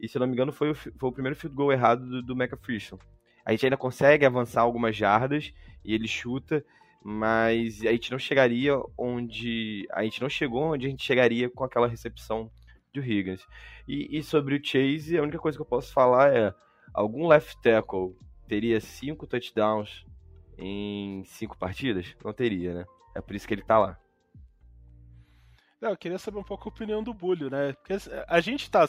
E se não me engano, foi o, foi o primeiro field goal errado do, do McPherson. A gente ainda consegue avançar algumas jardas e ele chuta, mas a gente não chegaria onde. A gente não chegou onde a gente chegaria com aquela recepção do Higgins. E, e sobre o Chase, a única coisa que eu posso falar é: algum left tackle teria cinco touchdowns em cinco partidas? Não teria, né? É por isso que ele tá lá. Não, eu queria saber um pouco a opinião do Bulho, né? Porque a gente tá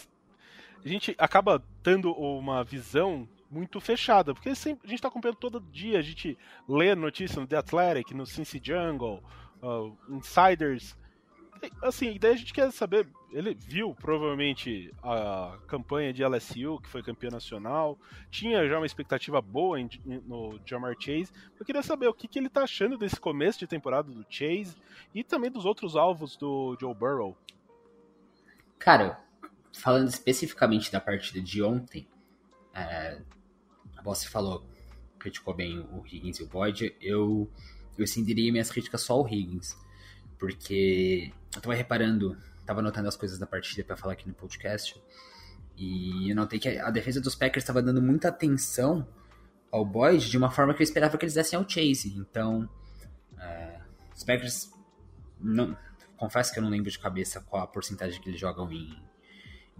a gente acaba tendo uma visão muito fechada, porque sempre, a gente está acompanhando todo dia, a gente lê notícia no The Athletic, no Cincy Jungle, uh, Insiders. Assim, daí a gente quer saber, ele viu provavelmente a campanha de LSU, que foi campeão nacional, tinha já uma expectativa boa em, no Jamar Chase. Eu queria saber o que, que ele tá achando desse começo de temporada do Chase e também dos outros alvos do Joe Burrow. Cara, falando especificamente da partida de ontem, é, você falou, criticou bem o Higgins e o Boyd, eu, eu estenderia minhas críticas só ao Higgins, porque eu tava reparando, tava anotando as coisas da partida para falar aqui no podcast, e eu notei que a defesa dos Packers estava dando muita atenção ao Boyd de uma forma que eu esperava que eles dessem ao Chase. Então, é, os Packers, não, confesso que eu não lembro de cabeça qual a porcentagem que eles jogam em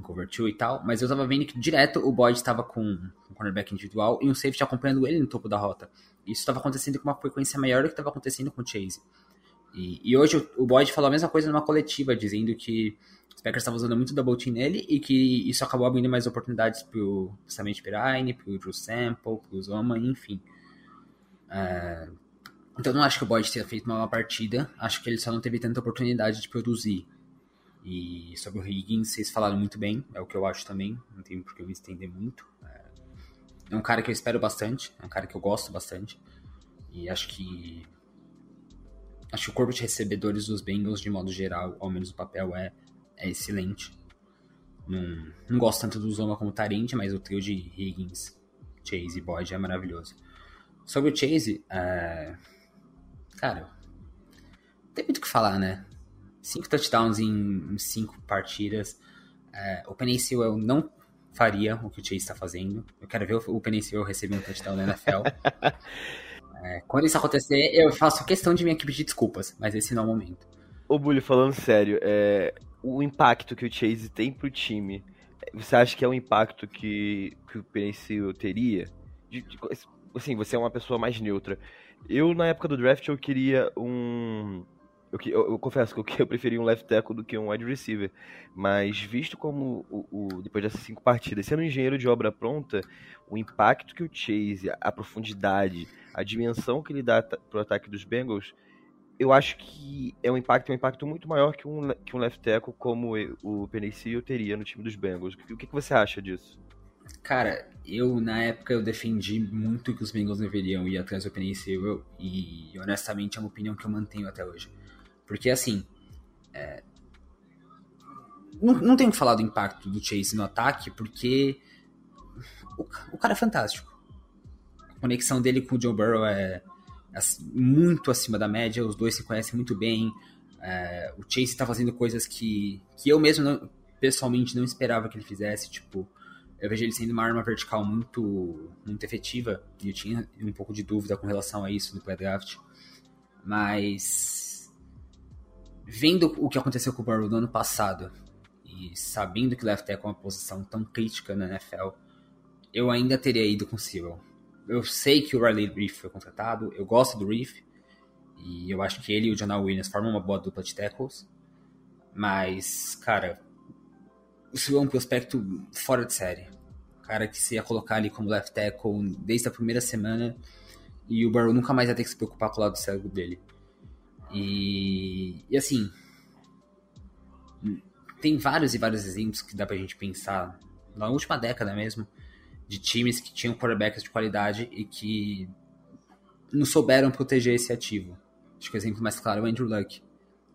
2 e tal, mas eu tava vendo que direto o Boyd estava com um cornerback individual e um safety acompanhando ele no topo da rota. Isso estava acontecendo com uma frequência maior do que estava acontecendo com o Chase. E, e, hoje o Boyd falou a mesma coisa numa coletiva, dizendo que os Packers estavam usando muito double team nele e que isso acabou abrindo mais oportunidades pro Samit Pirine, pro Drew Sample, pro Zoma, enfim. Uh, então não acho que o Boyd tenha feito uma partida, acho que ele só não teve tanta oportunidade de produzir. E sobre o Higgins, vocês falaram muito bem, é o que eu acho também, não tem por que eu me estender muito. É um cara que eu espero bastante, é um cara que eu gosto bastante. E acho que. Acho que o corpo de recebedores dos Bengals, de modo geral, ao menos o papel, é, é excelente. Não, não gosto tanto do Zoma como Tarente, mas o trio de Higgins, Chase e Boyd é maravilhoso. Sobre o Chase, é... cara, tem muito o que falar, né? Cinco touchdowns em, em cinco partidas. É, o Penny Sewell não faria o que o Chase está fazendo. Eu quero ver o Penny Sewell receber um touchdown na NFL. é, quando isso acontecer, eu faço questão de minha equipe de desculpas, mas esse não é o momento. Ô, Bully, falando sério, é, o impacto que o Chase tem pro time, você acha que é o impacto que, que o Sewell teria? De, de, assim, você é uma pessoa mais neutra. Eu, na época do draft, eu queria um eu, eu, eu, confesso que eu, preferi um left tackle do que um wide receiver. Mas visto como o, o, depois dessas cinco partidas, sendo um engenheiro de obra pronta, o impacto que o Chase, a profundidade, a dimensão que ele dá pro ataque dos Bengals, eu acho que é um impacto, um impacto muito maior que um, que um left tackle como o Penny teria no time dos Bengals. O que, que você acha disso? Cara, eu na época eu defendi muito que os Bengals deveriam ir atrás do Penny e honestamente é uma opinião que eu mantenho até hoje. Porque, assim, é... não, não tenho que falar do impacto do Chase no ataque, porque o, o cara é fantástico. A conexão dele com o Joe Burrow é, é muito acima da média, os dois se conhecem muito bem. É, o Chase está fazendo coisas que, que eu mesmo não, pessoalmente não esperava que ele fizesse, tipo, eu vejo ele sendo uma arma vertical muito, muito efetiva, e eu tinha um pouco de dúvida com relação a isso no pré-draft, mas vendo o que aconteceu com o Burrow no ano passado e sabendo que left tackle é uma posição tão crítica na NFL, eu ainda teria ido com o Cyril. Eu sei que o Riley Reef foi contratado, eu gosto do Reef, e eu acho que ele e o Jonah Williams formam uma boa dupla de tackles, mas, cara, o Cyril é um prospecto fora de série. Cara que se ia colocar ali como left tackle desde a primeira semana, e o Burrow nunca mais ia ter que se preocupar com o lado cego dele. E, e assim, tem vários e vários exemplos que dá pra gente pensar na última década mesmo, de times que tinham quarterbacks de qualidade e que não souberam proteger esse ativo. Acho que o exemplo mais claro é o Andrew Luck.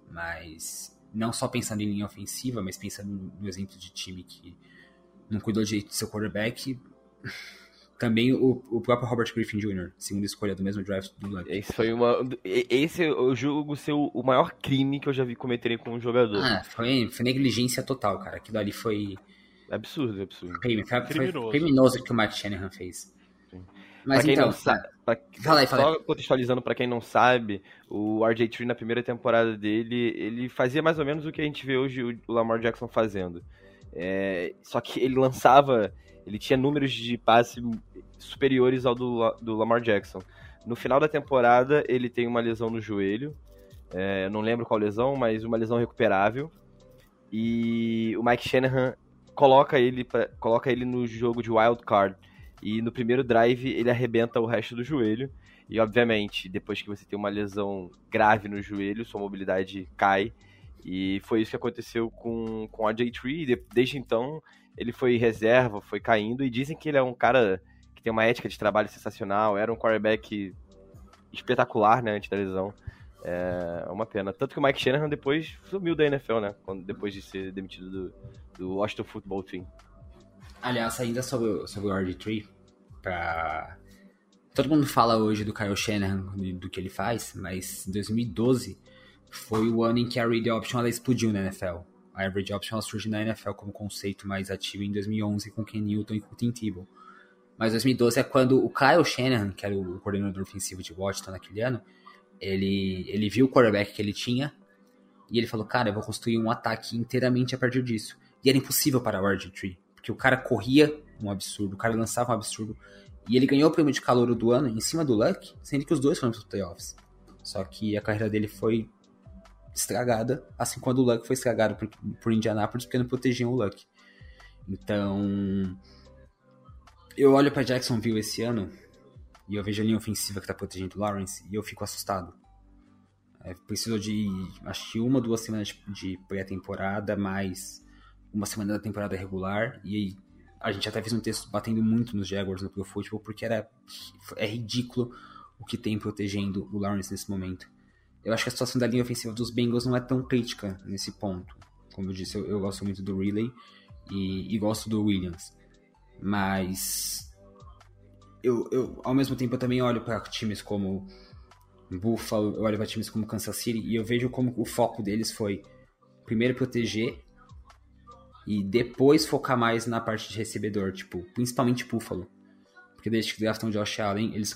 Mas não só pensando em linha ofensiva, mas pensando no exemplo de time que não cuidou direito do seu quarterback, também o, o próprio Robert Griffin Jr., segunda escolha do mesmo draft do Luck. Esse foi uma. Esse eu julgo ser o maior crime que eu já vi cometerem com um jogador. Ah, foi, foi negligência total, cara. Aquilo ali foi. Absurdo, absurdo. Crime, foi, criminoso. foi criminoso que o Mike Shanahan fez. Mas pra então, sabe, pra, fala aí, fala só contextualizando para quem não sabe, o RJ3 na primeira temporada dele, ele fazia mais ou menos o que a gente vê hoje o Lamar Jackson fazendo. É, só que ele lançava ele tinha números de passe superiores ao do, do Lamar Jackson. No final da temporada, ele tem uma lesão no joelho. É, não lembro qual lesão, mas uma lesão recuperável. E o Mike Shanahan coloca ele, pra, coloca ele no jogo de wild card. E no primeiro drive ele arrebenta o resto do joelho. E obviamente, depois que você tem uma lesão grave no joelho, sua mobilidade cai. E foi isso que aconteceu com, com o RJ3. Desde então, ele foi reserva, foi caindo. E dizem que ele é um cara que tem uma ética de trabalho sensacional. Era um quarterback espetacular, né, antes da lesão. É uma pena. Tanto que o Mike Shanahan depois sumiu da NFL, né? Quando, depois de ser demitido do, do Washington Football Team. Aliás, ainda sobre, sobre o RG3, pra... Todo mundo fala hoje do Kyle Shanahan, do que ele faz, mas 2012 foi o ano em que a read option ela explodiu na NFL. A average option ela surgiu na NFL como conceito mais ativo em 2011 com Ken Newton e com Tim Tebow. Mas 2012 é quando o Kyle Shanahan, que era o coordenador ofensivo de Washington naquele ano, ele, ele viu o quarterback que ele tinha e ele falou, cara, eu vou construir um ataque inteiramente a partir disso. E era impossível para o RG3, porque o cara corria um absurdo, o cara lançava um absurdo. E ele ganhou o prêmio de calor do ano em cima do Luck, sendo que os dois foram para os playoffs. Só que a carreira dele foi estragada, assim quando o Luck foi estragado por, por Indianapolis, porque não protegiam o Luck. Então, eu olho para Jacksonville esse ano e eu vejo a linha ofensiva que está protegendo o Lawrence e eu fico assustado. É, precisou de, acho que uma, duas semanas de pré-temporada, mais uma semana da temporada regular. E a gente até fez um texto batendo muito nos Jaguars no Pro Football, porque era, é ridículo o que tem protegendo o Lawrence nesse momento. Eu acho que a situação da linha ofensiva dos Bengals não é tão crítica nesse ponto. Como eu disse, eu, eu gosto muito do Riley e, e gosto do Williams. Mas eu, eu, ao mesmo tempo, eu também olho para times como Buffalo, eu olho para times como Kansas City e eu vejo como o foco deles foi primeiro proteger e depois focar mais na parte de recebedor, tipo, principalmente Buffalo. Porque desde que draftam Josh Allen, eles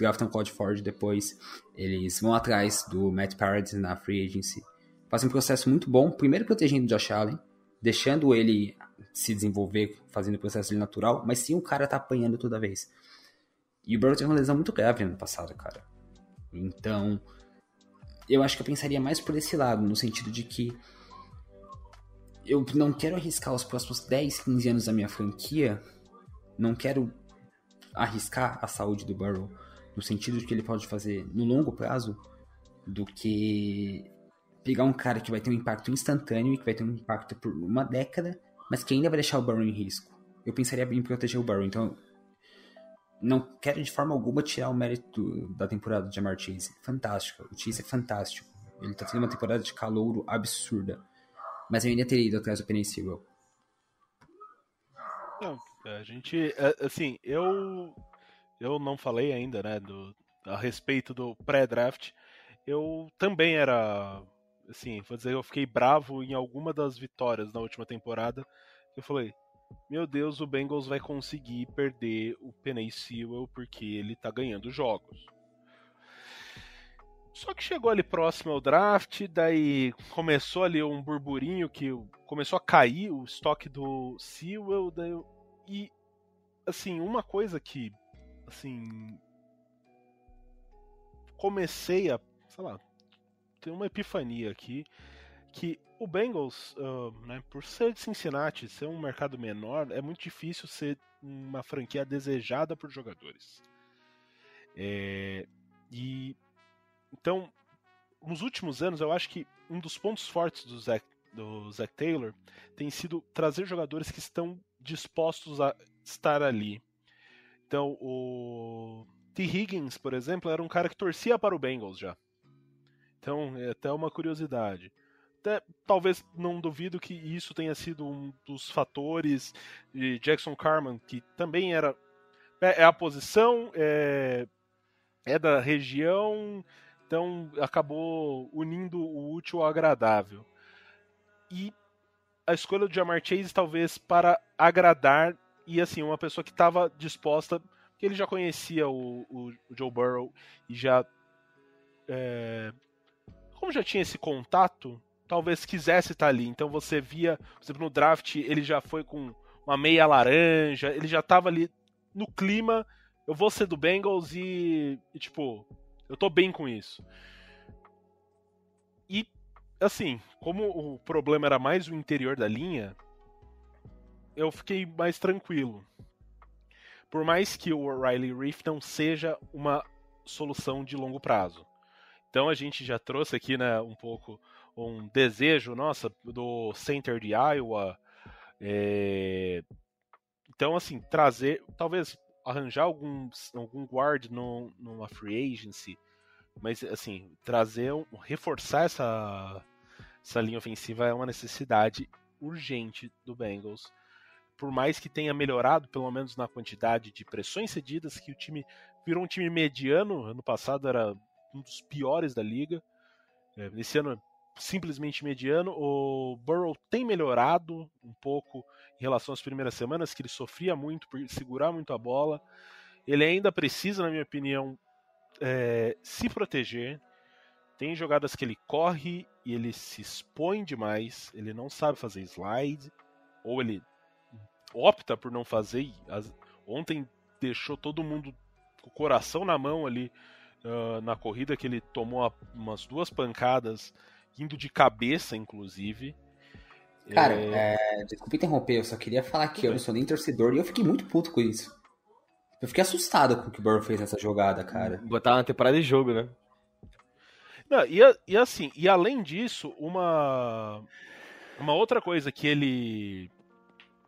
draftam Cody Ford, depois eles vão atrás do Matt Paradis na free agency. Fazem um processo muito bom, primeiro protegendo Josh Allen, deixando ele se desenvolver fazendo o processo natural, mas sim o cara tá apanhando toda vez. E o Burrow teve uma lesão muito grave ano passado, cara. Então, eu acho que eu pensaria mais por esse lado, no sentido de que eu não quero arriscar os próximos 10, 15 anos da minha franquia, não quero arriscar a saúde do Burrow, no sentido de que ele pode fazer no longo prazo, do que pegar um cara que vai ter um impacto instantâneo e que vai ter um impacto por uma década mas que ainda vai deixar o Burrow em risco. Eu pensaria em proteger o Burrow, então não quero de forma alguma tirar o mérito da temporada de Jamar Chase. Fantástico, o Chase é fantástico. Ele tá tendo uma temporada de calouro absurda. Mas eu ainda teria ido atrás do Penny. Não, a gente, é, assim, eu eu não falei ainda, né, do, a respeito do pré-draft. Eu também era assim, vou dizer, eu fiquei bravo em alguma das vitórias na última temporada. Eu falei, meu Deus, o Bengals vai conseguir perder o Penny Sewell porque ele tá ganhando jogos. Só que chegou ali próximo ao draft, daí começou ali um burburinho que começou a cair o estoque do Sewell, daí, e assim, uma coisa que assim comecei a, sei lá, tem uma epifania aqui que o Bengals, uh, né, por ser de Cincinnati, ser um mercado menor, é muito difícil ser uma franquia desejada por jogadores. É, e então, nos últimos anos, eu acho que um dos pontos fortes do Zach, do Zach Taylor tem sido trazer jogadores que estão dispostos a estar ali. Então, o T. Higgins, por exemplo, era um cara que torcia para o Bengals já. Então, é até uma curiosidade. Até, talvez não duvido que isso tenha sido um dos fatores de Jackson Carman, que também era. É, é a posição, é, é da região, então acabou unindo o útil ao agradável. E a escolha do Jamar Chase talvez para agradar e assim uma pessoa que estava disposta, que ele já conhecia o, o, o Joe Burrow e já é, como já tinha esse contato, talvez quisesse estar ali. Então você via, por exemplo, no draft, ele já foi com uma meia laranja, ele já estava ali no clima. Eu vou ser do Bengals e, e, tipo, eu tô bem com isso. E, assim, como o problema era mais o interior da linha, eu fiquei mais tranquilo. Por mais que o Riley Reef não seja uma solução de longo prazo. Então a gente já trouxe aqui, né, um pouco um desejo, nossa, do center de Iowa. É... Então, assim, trazer, talvez arranjar algum, algum guard no, numa free agency, mas, assim, trazer, um, reforçar essa, essa linha ofensiva é uma necessidade urgente do Bengals. Por mais que tenha melhorado, pelo menos na quantidade de pressões cedidas, que o time virou um time mediano, ano passado era um dos piores da liga. É, nesse ano simplesmente mediano. O Burrow tem melhorado um pouco em relação às primeiras semanas, que ele sofria muito por segurar muito a bola. Ele ainda precisa, na minha opinião, é, se proteger. Tem jogadas que ele corre e ele se expõe demais. Ele não sabe fazer slide, ou ele opta por não fazer. Ontem deixou todo mundo com o coração na mão ali uh, na corrida, que ele tomou umas duas pancadas indo de cabeça, inclusive. Cara, é... É, desculpa interromper, eu só queria falar que eu não sou nem torcedor e eu fiquei muito puto com isso. Eu fiquei assustado com o que o Burrow fez nessa jogada, cara. Botar uma temporada de jogo, né? Não, e, e assim, e além disso, uma uma outra coisa que ele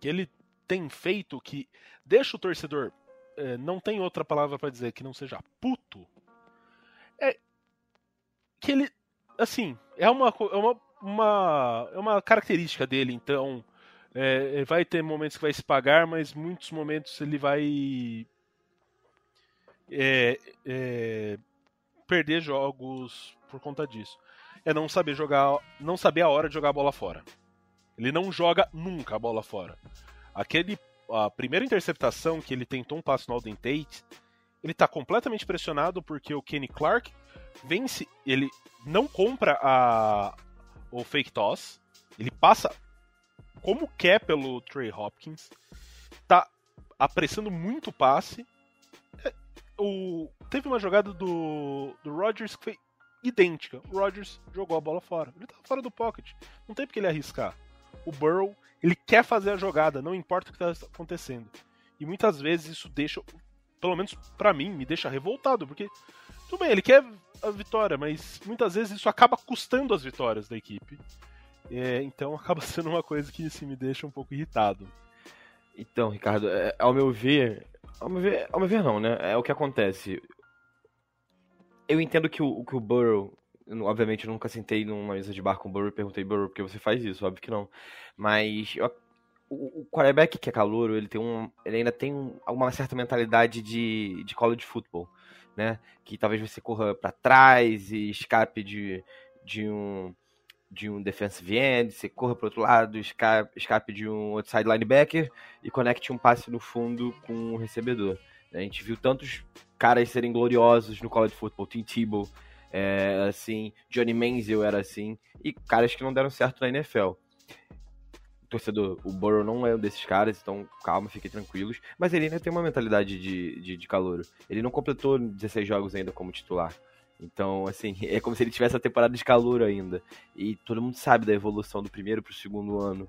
que ele tem feito que deixa o torcedor é, não tem outra palavra para dizer que não seja puto é que ele assim é uma, é uma, uma, é uma característica dele, então. É, vai ter momentos que vai se pagar, mas muitos momentos ele vai é, é, perder jogos por conta disso. É não saber jogar, não saber a hora de jogar a bola fora. Ele não joga nunca a bola fora. Aquele a primeira interceptação que ele tentou um passo no Alden Tate, ele está completamente pressionado porque o Kenny Clark vence, ele não compra a, o fake toss, ele passa como quer pelo Trey Hopkins, tá apressando muito o passe. É, o, teve uma jogada do, do Rodgers que foi idêntica. O Rodgers jogou a bola fora. Ele tava fora do pocket. Não tem porque ele arriscar. O Burrow, ele quer fazer a jogada, não importa o que está acontecendo. E muitas vezes isso deixa, pelo menos para mim, me deixa revoltado, porque tudo bem, ele quer a vitória, mas muitas vezes isso acaba custando as vitórias da equipe. É, então acaba sendo uma coisa que assim, me deixa um pouco irritado. Então, Ricardo, é, ao meu ver. Ao meu ver, ao meu ver não, né? É o que acontece. Eu entendo que o, que o Burrow. Obviamente, eu nunca sentei numa mesa de bar com o Burrow e perguntei, Burrow, por que você faz isso? Óbvio que não. Mas eu, o, o quarterback que é calouro, ele tem um. Ele ainda tem um, uma certa mentalidade de, de college football né? Que talvez você corra para trás e escape de, de um de um defensive end, você corra para outro lado, escape, escape de um outside linebacker e conecte um passe no fundo com o um recebedor. A gente viu tantos caras serem gloriosos no college football, Tim Tebow, é, assim, Johnny Manziel era assim, e caras que não deram certo na NFL torcedor, o Burrow não é um desses caras, então calma, fiquem tranquilos. Mas ele ainda tem uma mentalidade de, de, de. Ele não completou 16 jogos ainda como titular. Então, assim, é como se ele tivesse a temporada de calor ainda. E todo mundo sabe da evolução do primeiro pro segundo ano,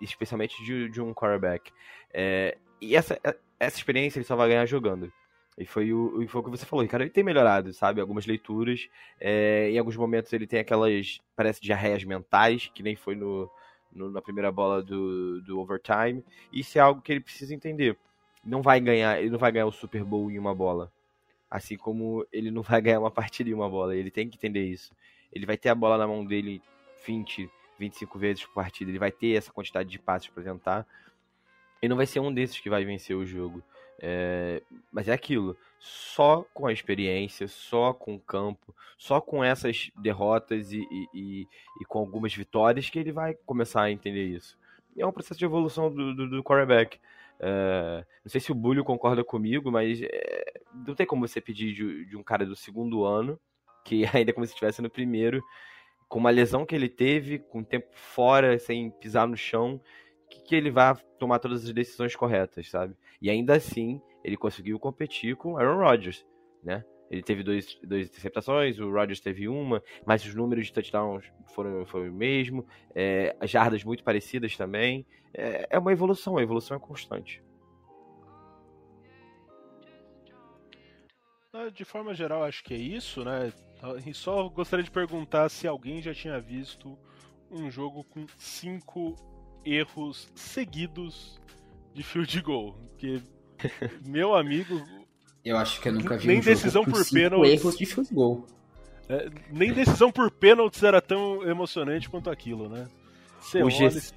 especialmente de, de um quarterback. É, e essa, essa experiência ele só vai ganhar jogando. E foi o, foi o que você falou, cara, ele tem melhorado, sabe? Algumas leituras, é, em alguns momentos ele tem aquelas, parece, diarreias mentais, que nem foi no, no, na primeira bola do, do overtime. Isso é algo que ele precisa entender. Não vai ganhar, ele não vai ganhar o Super Bowl em uma bola. Assim como ele não vai ganhar uma partida em uma bola. Ele tem que entender isso. Ele vai ter a bola na mão dele 20, 25 vezes por partida. Ele vai ter essa quantidade de passes para tentar. E não vai ser um desses que vai vencer o jogo. É, mas é aquilo, só com a experiência, só com o campo, só com essas derrotas e, e, e, com algumas vitórias que ele vai começar a entender isso. E é um processo de evolução do, do, do quarterback. É, não sei se o Bulho concorda comigo, mas é, não tem como você pedir de, de, um cara do segundo ano, que ainda é como se estivesse no primeiro, com uma lesão que ele teve, com tempo fora, sem pisar no chão, que, que ele vai tomar todas as decisões corretas, sabe? E ainda assim, ele conseguiu competir com Aaron Rodgers, né? Ele teve dois, duas interceptações, o Rodgers teve uma, mas os números de touchdowns foram, foram o mesmo, é, as jardas muito parecidas também. É, é uma evolução, a evolução é constante. De forma geral, acho que é isso, né? E só gostaria de perguntar se alguém já tinha visto um jogo com cinco erros seguidos de field goal. Porque, meu amigo. Eu acho que eu nunca vi nem um decisão por cinco pênaltis. erros de field goal. É, nem decisão por pênaltis era tão emocionante quanto aquilo, né? Você O olha, G-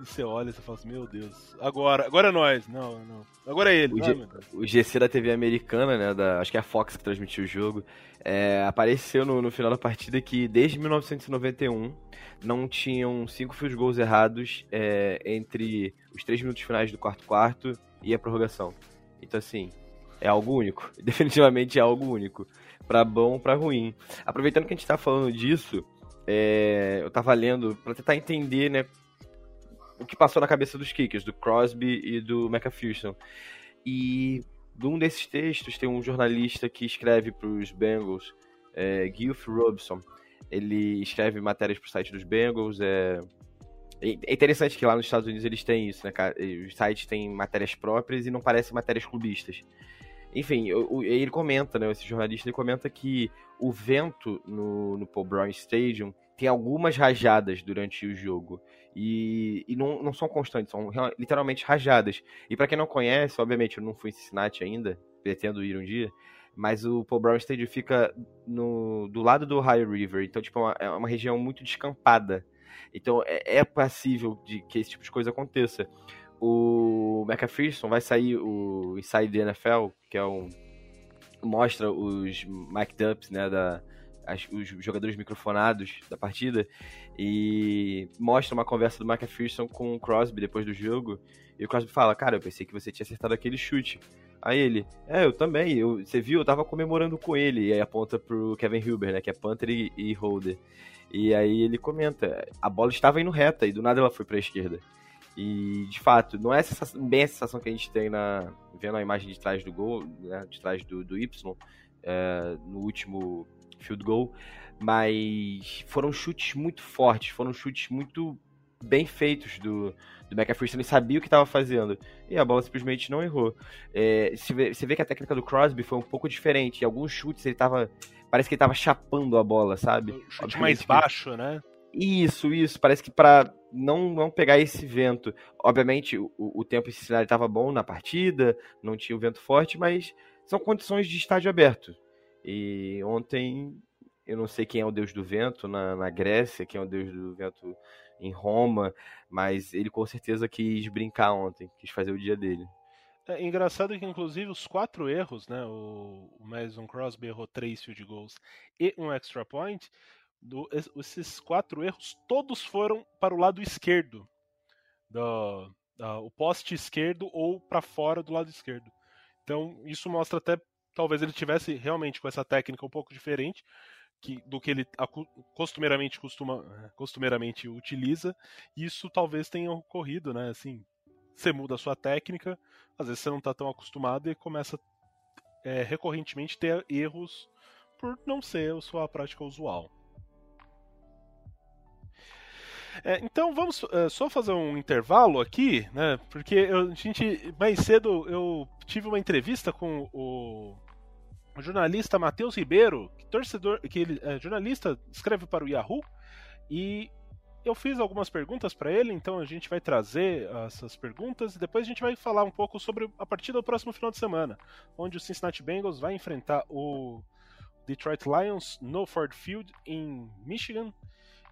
e você olha e você fala assim, meu Deus, agora, agora é nós. Não, não. Agora é ele. O Ah, G- o GC da TV americana, né, da, acho que é a Fox que transmitiu o jogo, é, apareceu no, no final da partida que desde 1991 não tinham cinco field goals errados é, entre os três minutos finais do quarto quarto e a prorrogação. Então assim, é algo único, definitivamente é algo único, pra bom ou pra ruim. Aproveitando que a gente tá falando disso, é, eu tava lendo pra tentar entender, né, o que passou na cabeça dos kickers, do Crosby e do McPherson. E num desses textos tem um jornalista que escreve para os Bengals, é, Robson. Ele escreve matérias para o site dos Bengals. É... é interessante que lá nos Estados Unidos eles têm isso, né? Os sites têm matérias próprias e não parecem matérias clubistas. Enfim, ele comenta, né? Esse jornalista ele comenta que o vento no, no Paul Brown Stadium tem algumas rajadas durante o jogo. E, e não, não são constantes, são literalmente rajadas. E pra quem não conhece, obviamente eu não fui em Cincinnati ainda, pretendo ir um dia, mas o Paul Brown Stadium fica no, do lado do Ohio River, então tipo, é uma, é uma região muito descampada. Então é, é passível de que esse tipo de coisa aconteça. O McPherson vai sair o Inside the NFL, que é um mostra os mic ups, né, da as- os jogadores microfonados da partida e mostra uma conversa do McPherson com o Crosby depois do jogo. E o Crosby fala: Cara, eu pensei que você tinha acertado aquele chute. Aí ele: É, eu também. Eu, você viu? Eu tava comemorando com ele. E aí aponta pro Kevin Huber, né? Que é punter e, e holder. E aí ele comenta: A bola estava indo reta e do nada ela foi pra esquerda. E de fato, não é sensação- bem a sensação que a gente tem na vendo a imagem de trás do gol, né, de trás do, do Y, é, no último field goal, mas foram chutes muito fortes, foram chutes muito bem feitos do, do McPherson, ele sabia o que estava fazendo, e a bola simplesmente não errou. É, você, vê, você vê que a técnica do Crosby foi um pouco diferente, em alguns chutes ele tava, parece que ele tava chapando a bola, sabe? Um chute Obviamente mais que- baixo, né? isso, isso. Parece que pra não, não pegar esse vento. Obviamente, o, o tempo esse cenário estava bom na partida, não tinha o vento forte, mas são condições de estádio aberto. E ontem, eu não sei quem é o deus do vento na, na Grécia, quem é o deus do vento em Roma, mas ele com certeza quis brincar ontem, quis fazer o dia dele. É engraçado que, inclusive, os quatro erros, né? O, Madison Crosby errou três field goals e um extra point. Do- es- esses quatro erros, todos foram para o lado esquerdo. Do, da- o poste esquerdo ou para fora do lado esquerdo. Então, isso mostra até. Talvez ele tivesse realmente com essa técnica um pouco diferente que, do que ele costumeiramente, costuma, costumeiramente utiliza. Isso talvez tenha ocorrido, né? Assim, você muda a sua técnica, às vezes você não está tão acostumado e começa é, recorrentemente ter erros por não ser a sua prática usual. É, então vamos é, só fazer um intervalo aqui, né? Porque eu, a gente mais cedo eu tive uma entrevista com o, o jornalista Matheus Ribeiro, que torcedor, que ele é jornalista, escreve para o Yahoo e eu fiz algumas perguntas para ele, então a gente vai trazer essas perguntas e depois a gente vai falar um pouco sobre a partida do próximo final de semana, onde o Cincinnati Bengals vai enfrentar o Detroit Lions no Ford Field em Michigan.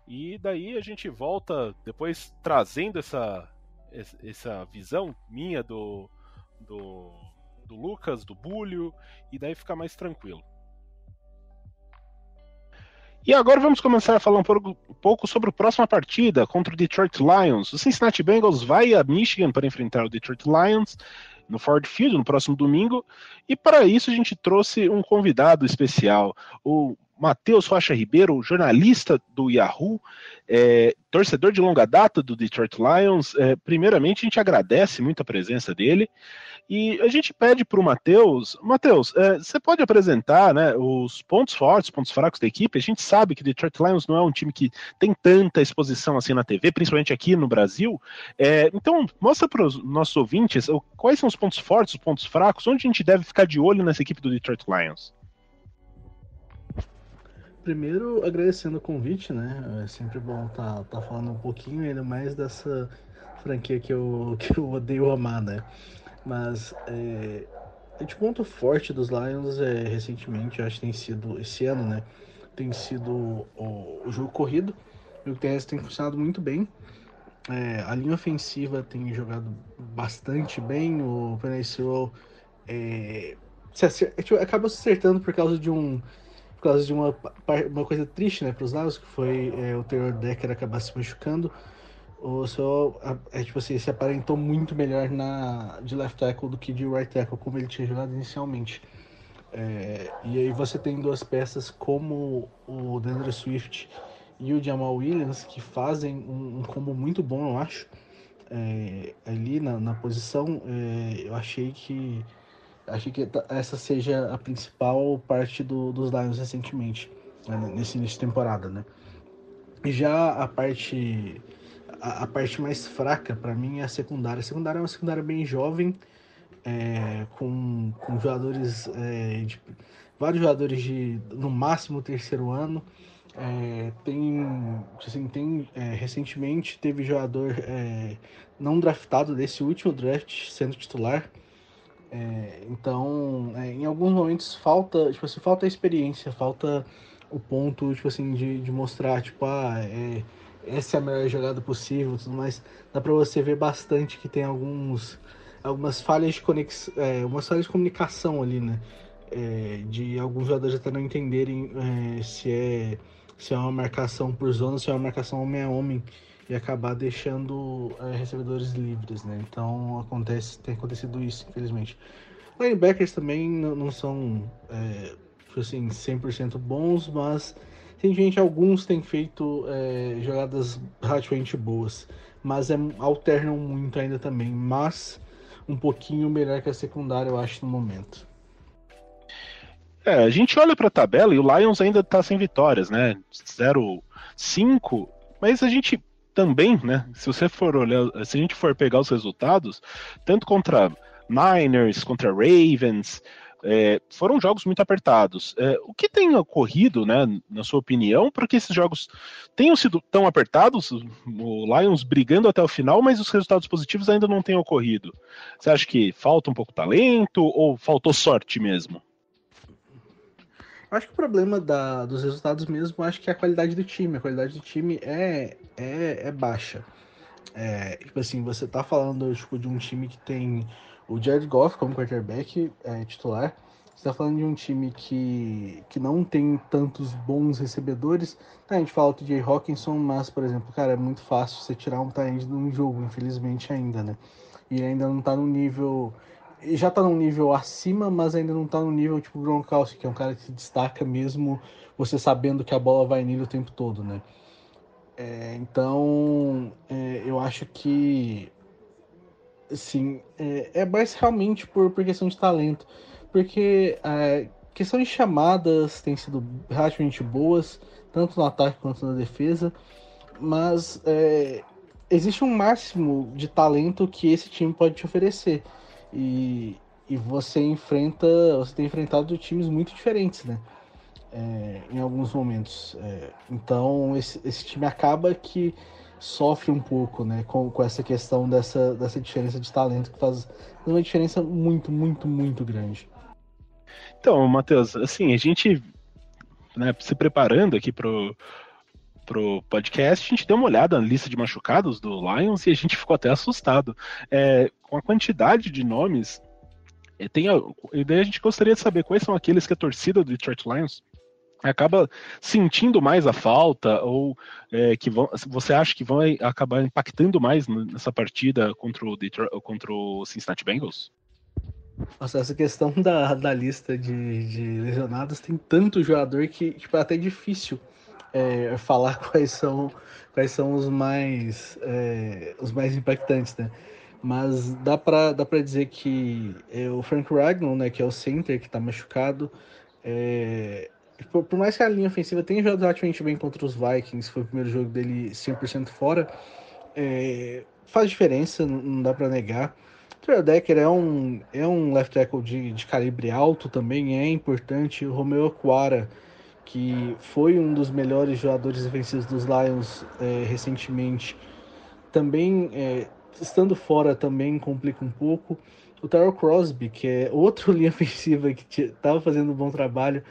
E daí a gente volta depois trazendo essa, essa visão minha do, do, do Lucas, do Bulho, e daí fica mais tranquilo. E agora vamos começar a falar um pouco, um pouco sobre a próxima partida contra o Detroit Lions. O Cincinnati Bengals vai a Michigan para enfrentar o Detroit Lions no Ford Field no próximo domingo. E para isso a gente trouxe um convidado especial, o Matheus Rocha Ribeiro, jornalista do Yahoo, é, torcedor de longa data do Detroit Lions. É, primeiramente, a gente agradece muito a presença dele e a gente pede para o Matheus: Matheus, é, você pode apresentar né, os pontos fortes, pontos fracos da equipe? A gente sabe que o Detroit Lions não é um time que tem tanta exposição assim na TV, principalmente aqui no Brasil. É, então, mostra para os nossos ouvintes quais são os pontos fortes, os pontos fracos, onde a gente deve ficar de olho nessa equipe do Detroit Lions. Primeiro agradecendo o convite, né? É sempre bom estar tá, tá falando um pouquinho ainda mais dessa franquia que eu, que eu odeio amar, né? Mas é, de ponto forte dos Lions é, recentemente, acho que tem sido esse ano, né? Tem sido o, o jogo corrido. O TS tem funcionado muito bem. É, a linha ofensiva tem jogado bastante bem. O Penicil é, se tipo, acaba se acertando por causa de um causa de uma, uma coisa triste né, para os Lions, que foi é, o Terror Decker acabar se machucando. O seu, é, tipo assim, se aparentou muito melhor na, de left tackle do que de right tackle, como ele tinha jogado inicialmente. É, e aí você tem duas peças como o Deandre Swift e o Jamal Williams, que fazem um, um combo muito bom, eu acho. É, ali na, na posição, é, eu achei que achei que essa seja a principal parte do, dos Lions recentemente, né, nesse início de temporada, né? E já a parte a, a parte mais fraca para mim é a secundária. A secundária é uma secundária bem jovem, é, com, com jogadores é, de, vários jogadores de no máximo terceiro ano. É, tem, assim, tem é, recentemente teve jogador é, não draftado desse último draft sendo titular. É, então, é, em alguns momentos falta, tipo assim, falta experiência, falta o ponto, tipo assim, de, de mostrar, tipo, ah, é, essa é a melhor jogada possível, tudo mais. Dá para você ver bastante que tem alguns, algumas falhas de conexão, é, umas falhas de comunicação ali, né? É, de alguns jogadores até não entenderem é, se é se é uma marcação por zona, se é uma marcação homem a homem e acabar deixando é, recebedores livres, né? Então acontece, tem acontecido isso, infelizmente. Linebackers também não, são é, assim 100% bons, mas tem gente, alguns têm feito é, jogadas relativamente boas, mas é, alternam muito ainda também, mas um pouquinho melhor que a secundária, eu acho, no momento. É, a gente olha para a tabela e o Lions ainda está sem vitórias, né? 0-5, mas a gente também, né? Se você for olhar, se a gente for pegar os resultados, tanto contra Niners, contra Ravens, é, foram jogos muito apertados. É, o que tem ocorrido, né, na sua opinião, para que esses jogos tenham sido tão apertados, o Lions brigando até o final, mas os resultados positivos ainda não tenham ocorrido? Você acha que falta um pouco talento ou faltou sorte mesmo? Acho que o problema da, dos resultados mesmo, acho que é a qualidade do time. A qualidade do time é, é, é baixa. É, tipo assim, você tá falando tipo, de um time que tem o Jared Goff como quarterback é, titular. Você tá falando de um time que, que não tem tantos bons recebedores. Tá, a gente fala do Jay Hawkinson, mas, por exemplo, cara, é muito fácil você tirar um tight de um jogo, infelizmente ainda, né? E ainda não tá no nível já tá num nível acima, mas ainda não tá no nível tipo Gronkowski, que é um cara que se destaca mesmo você sabendo que a bola vai nele o tempo todo, né? É, então, é, eu acho que, assim, é, é, mais realmente por, por questão de talento, porque a é, questão de chamadas tem sido relativamente boas, tanto no ataque quanto na defesa, mas é, existe um máximo de talento que esse time pode te oferecer. E, e você enfrenta, você tem enfrentado times muito diferentes, né? É, em alguns momentos. É, então esse, esse, time acaba que sofre um pouco, né? Com, com essa questão dessa, dessa diferença de talento que faz uma diferença muito, muito, muito grande. Então, Matheus, assim, a gente né, se preparando aqui pro, pro podcast, a gente deu uma olhada na lista de machucados do Lions e a gente ficou até assustado. É, com a quantidade de nomes, é, tem e daí a gente gostaria de saber quais são aqueles que a torcida do Detroit Lions acaba sentindo mais a falta ou é, que vão, você acha que vão acabar impactando mais nessa partida contra o, Detroit, contra o Cincinnati Bengals? Nossa, essa questão da, da lista de, de lesionados tem tanto jogador que tipo, é até difícil é, falar quais são, quais são os mais, é, os mais impactantes, né? Mas dá para dá pra dizer que é, o Frank Ragnon, né, que é o center que está machucado, é, por, por, mais que a linha ofensiva tenha jogado relativamente bem contra os Vikings, foi o primeiro jogo dele 100% fora, é, faz diferença, não dá para negar. Trey Decker é um, é um left tackle de, de calibre alto também, é importante. O Romeo Aquara que foi um dos melhores jogadores defensivos dos Lions é, recentemente, também é, estando fora também complica um pouco. O Terrell Crosby, que é outro linha ofensiva que estava fazendo um bom trabalho,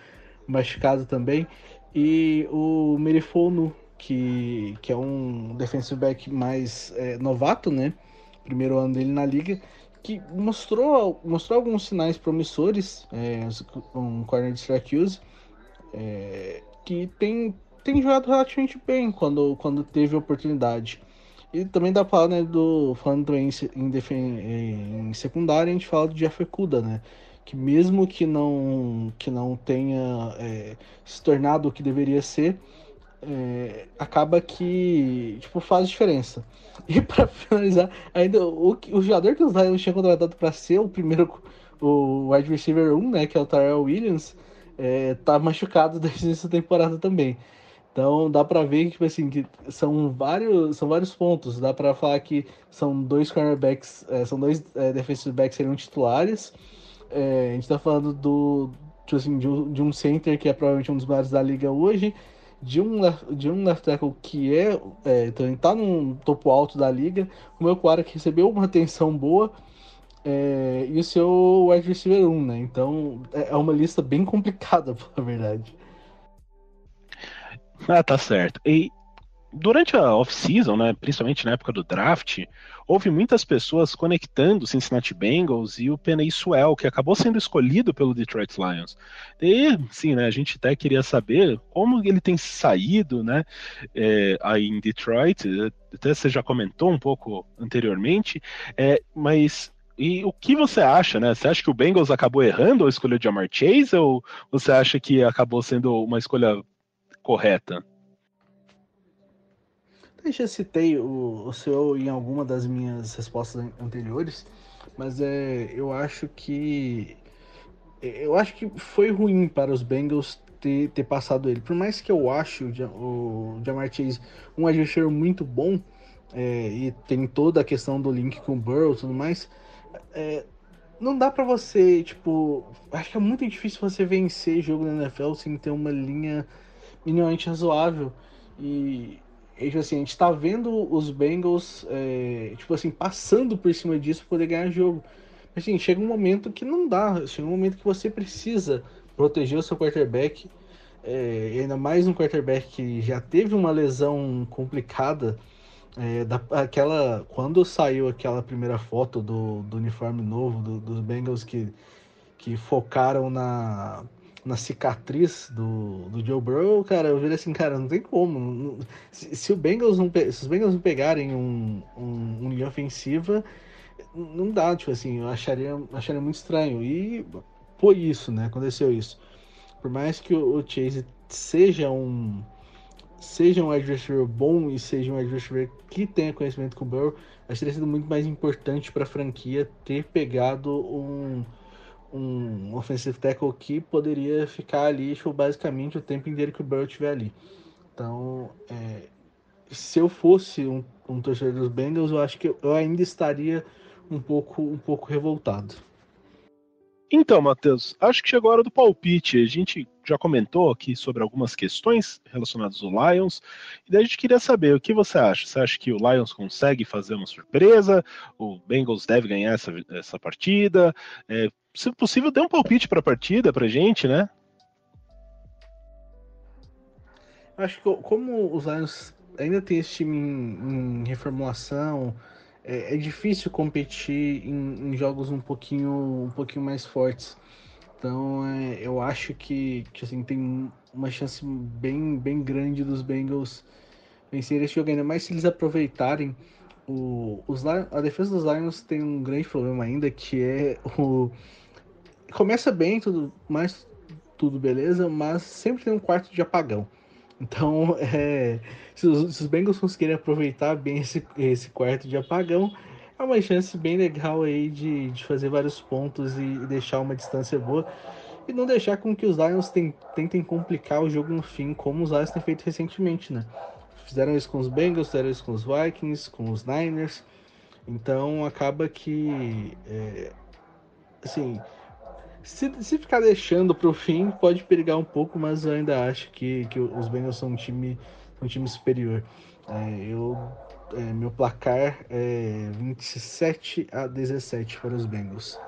machucado também. E o Merifonu, que, que é um defensive back mais é, novato, né? Primeiro ano dele na liga, que mostrou, mostrou alguns sinais promissores, é, um corner de Syracuse, é, que tem, tem jogado relativamente bem quando, quando teve oportunidade. E também dá pra falar, né, do, falando também em, em, secundária, a gente fala do Jeff Kuda, né, que mesmo que não, que não tenha é, se tornado o que deveria ser, é, acaba que tipo, faz diferença. E para finalizar, ainda o, o jogador que os Lions tinham contratado para ser o primeiro, o wide receiver 1, né, que é o Tyrell Williams, é, tá machucado desde essa temporada também. Então dá para ver que, tipo assim, que são vários, são vários pontos. Dá para falar que são dois cornerbacks, é, são dois é, defensive backs seriam titulares. É, a gente tá falando do, tipo assim, de, um, de um center que é provavelmente um dos melhores da liga hoje, de um, de um left tackle que é, é tá num topo alto da liga, o meu cara que recebeu uma atenção boa, é, e o seu wide receiver 1, né? Então é, é uma lista bem complicada, na verdade. Ah, tá certo. E durante a off-season, né, principalmente na época do draft, houve muitas pessoas conectando o Cincinnati Bengals e o Penny Swell, que acabou sendo escolhido pelo Detroit Lions. E, sim, né, a gente até queria saber como ele tem saído, né, é, aí em Detroit, até você já comentou um pouco anteriormente, é, mas e o que você acha, né? Você acha que o Bengals acabou errando ao escolher o Jamar Chase ou você acha que acabou sendo uma escolha correta? Eu já citei o, o seu em alguma das minhas respostas anteriores, mas é, eu acho que eu acho que foi ruim para os Bengals ter, ter passado ele. Por mais que eu ache o, o Jamar Chase um adversário muito bom é, e tem toda a questão do link com o Burrow e tudo mais, é, não dá para você, tipo, acho que é muito difícil você vencer jogo na NFL sem ter uma linha minimamente razoável. E, e tipo assim, a gente tá vendo os Bengals, é, tipo assim, passando por cima disso pra poder ganhar jogo. Mas assim, chega um momento que não dá, chega um momento que você precisa proteger o seu quarterback. É, ainda mais um quarterback que já teve uma lesão complicada. É, da, aquela, quando saiu aquela primeira foto do, do uniforme novo do, dos Bengals que, que focaram na, na cicatriz do, do Joe Burrow, cara, eu virei assim, cara, não tem como. se, se, o Bengals não, se os Bengals não pegarem um, um, um linha ofensiva, não dá, tipo assim, eu acharia, acharia muito estranho. E foi isso, né? Aconteceu isso. Por mais que o, o Chase seja um seja um adversário bom e seja um adversário que tenha conhecimento com o Burrow, acho que teria sido muito mais importante para a franquia ter pegado um um offensive tackle que poderia ficar ali tipo, basicamente o tempo inteiro que o Burrow estiver ali. Então, é, se eu fosse um, um, torcedor dos Bengals, eu acho que eu, ainda estaria um pouco, um pouco revoltado. Então, Matheus, acho que chegou a hora do palpite. A gente já comentou aqui sobre algumas questões relacionadas ao Lions, e daí a gente queria saber o que você acha. Você acha que o Lions consegue fazer uma surpresa? O Bengals deve ganhar essa, essa partida? É, se possível, dê um palpite para a partida para gente, né? Acho que como os Lions ainda tem esse time em, em reformulação, é, é, difícil competir em, em, jogos um pouquinho, um pouquinho mais fortes. Então é, eu acho que, que assim, tem uma chance bem, bem grande dos Bengals vencer esse jogo, ainda mais se eles aproveitarem o, os, a defesa dos Lions tem um grande problema ainda, que é o, começa bem, tudo mais, tudo beleza, mas sempre tem um quarto de apagão. Então, é, se, os, se os Bengals conseguirem aproveitar bem esse, esse quarto de apagão, é uma chance bem legal aí de, de fazer vários pontos e, e deixar uma distância boa. E não deixar com que os Lions tem, tentem complicar o jogo no fim, como os Lions têm feito recentemente, né? Fizeram isso com os Bengals, fizeram isso com os Vikings, com os Niners. Então acaba que, é, assim, se, se ficar deixando para o fim, pode perigar um pouco, mas eu ainda acho que, que os Bengals são um time, um time superior. É, eu, é, meu placar é 27 a 17 para os Bengals.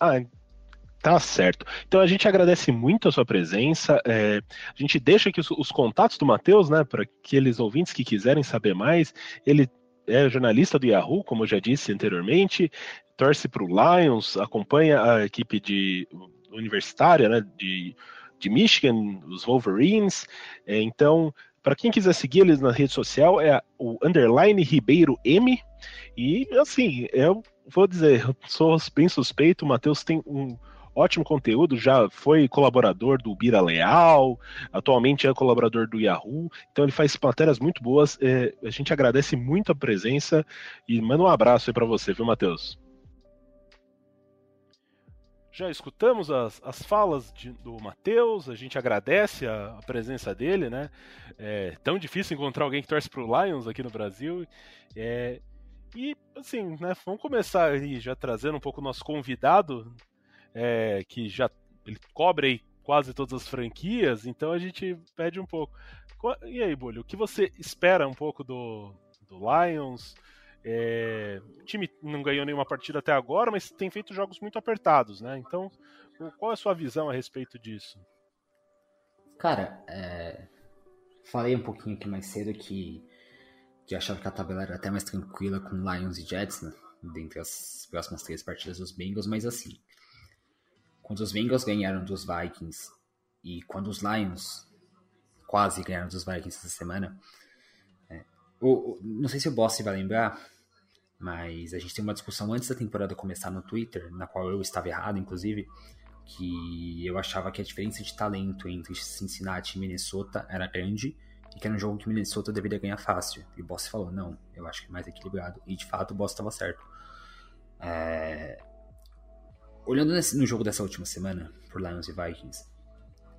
Ah, Tá certo. Então a gente agradece muito a sua presença. É, a gente deixa aqui os, os contatos do Matheus, né, para aqueles ouvintes que quiserem saber mais. Ele é jornalista do Yahoo, como eu já disse anteriormente, torce para o Lions, acompanha a equipe de universitária, né, de, de Michigan, os Wolverines. É, então, para quem quiser seguir eles na rede social, é o underline Ribeiro M. E assim, eu vou dizer, sou bem suspeito, o Matheus tem um ótimo conteúdo, já foi colaborador do Bira Leal, atualmente é colaborador do Yahoo, então ele faz matérias muito boas. É, a gente agradece muito a presença e manda um abraço aí para você, viu, Matheus? Já escutamos as, as falas de, do Matheus, a gente agradece a, a, presença dele, né? É tão difícil encontrar alguém que torce pro Lions aqui no Brasil. É, e, assim, né, vamos começar aí já trazendo um pouco o nosso convidado é, que já ele cobre aí quase todas as franquias, então a gente pede um pouco. E aí, Bolho, o que você espera um pouco do, do Lions? É, o time não ganhou nenhuma partida até agora, mas tem feito jogos muito apertados, né? Então, qual é a sua visão a respeito disso? Cara, é... falei um pouquinho aqui mais cedo que, que achava que a tabela era até mais tranquila com Lions e Jets, né? Dentre as próximas três partidas dos Bengals, mas assim, quando os Bengals ganharam dos Vikings e quando os Lions quase ganharam dos Vikings essa semana, o, o, não sei se o Boss vai lembrar, mas a gente tem uma discussão antes da temporada começar no Twitter, na qual eu estava errado, inclusive, que eu achava que a diferença de talento entre Cincinnati e Minnesota era grande e que era um jogo que Minnesota deveria ganhar fácil. E o Boss falou, não, eu acho que é mais equilibrado. E de fato o Boss estava certo. É, olhando nesse, no jogo dessa última semana, por Lions e Vikings,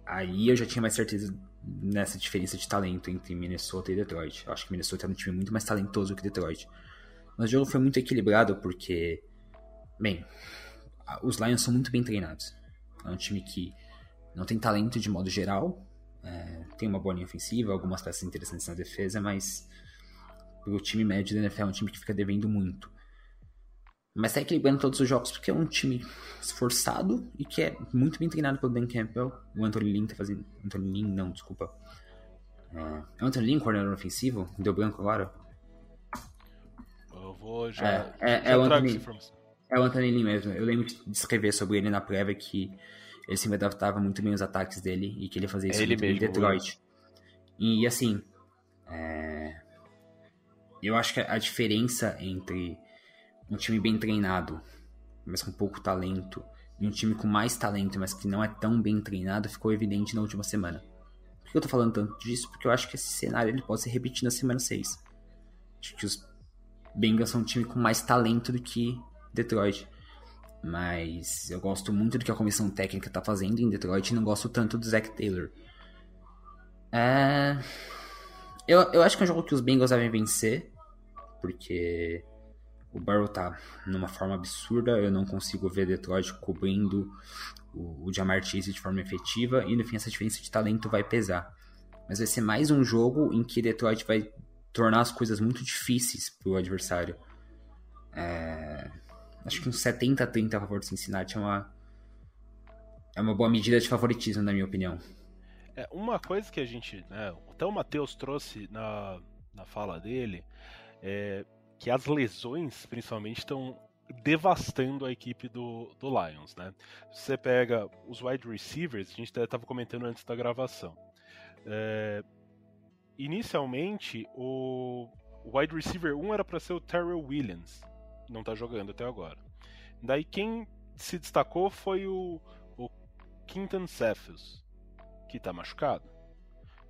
aí eu já tinha mais certeza nessa diferença de talento entre Minnesota e Detroit. Eu acho que Minnesota é um time muito mais talentoso que Detroit. Mas o jogo foi muito equilibrado porque, bem, os Lions são muito bem treinados. É um time que não tem talento de modo geral, é, tem uma boa linha ofensiva, algumas peças interessantes na defesa, mas o time médio da NFL é um time que fica devendo muito. Mas tá equilibrando todos os jogos porque é um time esforçado e que é muito bem treinado pelo Dan Campbell. O Anthony Lynn tá fazendo. Anthony Lynn, não, desculpa. É, o Anthony Lynn, coordenador ofensivo? Deu branco agora? Eu vou já. É, é, já é o Anthony, é o Anthony Lynn mesmo. Eu lembro de escrever sobre ele na prévia que ele se adaptava muito bem aos ataques dele e que ele fazia isso é ele mesmo, em Detroit. E assim. É... Eu acho que a diferença entre um time bem treinado, mas com pouco talento, e um time com mais talento, mas que não é tão bem treinado, ficou evidente na última semana. Por que eu tô falando tanto disso? Porque eu acho que esse cenário ele pode se repetir na semana 6. Acho que os Bengals são um time com mais talento do que Detroit. Mas eu gosto muito do que a comissão técnica tá fazendo em Detroit e não gosto tanto do Zach Taylor. É... Eu, eu acho que é um jogo que os Bengals devem vencer. Porque o Burrow tá numa forma absurda, eu não consigo ver Detroit cobrindo o, o Jamar Chase de forma efetiva, e no fim essa diferença de talento vai pesar. Mas vai ser mais um jogo em que Detroit vai tornar as coisas muito difíceis pro adversário. É... Acho que um 70 a 30 a favor do Cincinnati é uma, é uma boa medida de favoritismo, na minha opinião. É, uma coisa que a gente. Né, até o Matheus trouxe na, na fala dele. É, que as lesões, principalmente, estão devastando a equipe do, do Lions, né? Você pega os wide receivers, a gente estava comentando antes da gravação. É, inicialmente, o, o wide receiver 1 era para ser o Terrell Williams, não está jogando até agora. Daí quem se destacou foi o, o Quinton Cephas, que está machucado.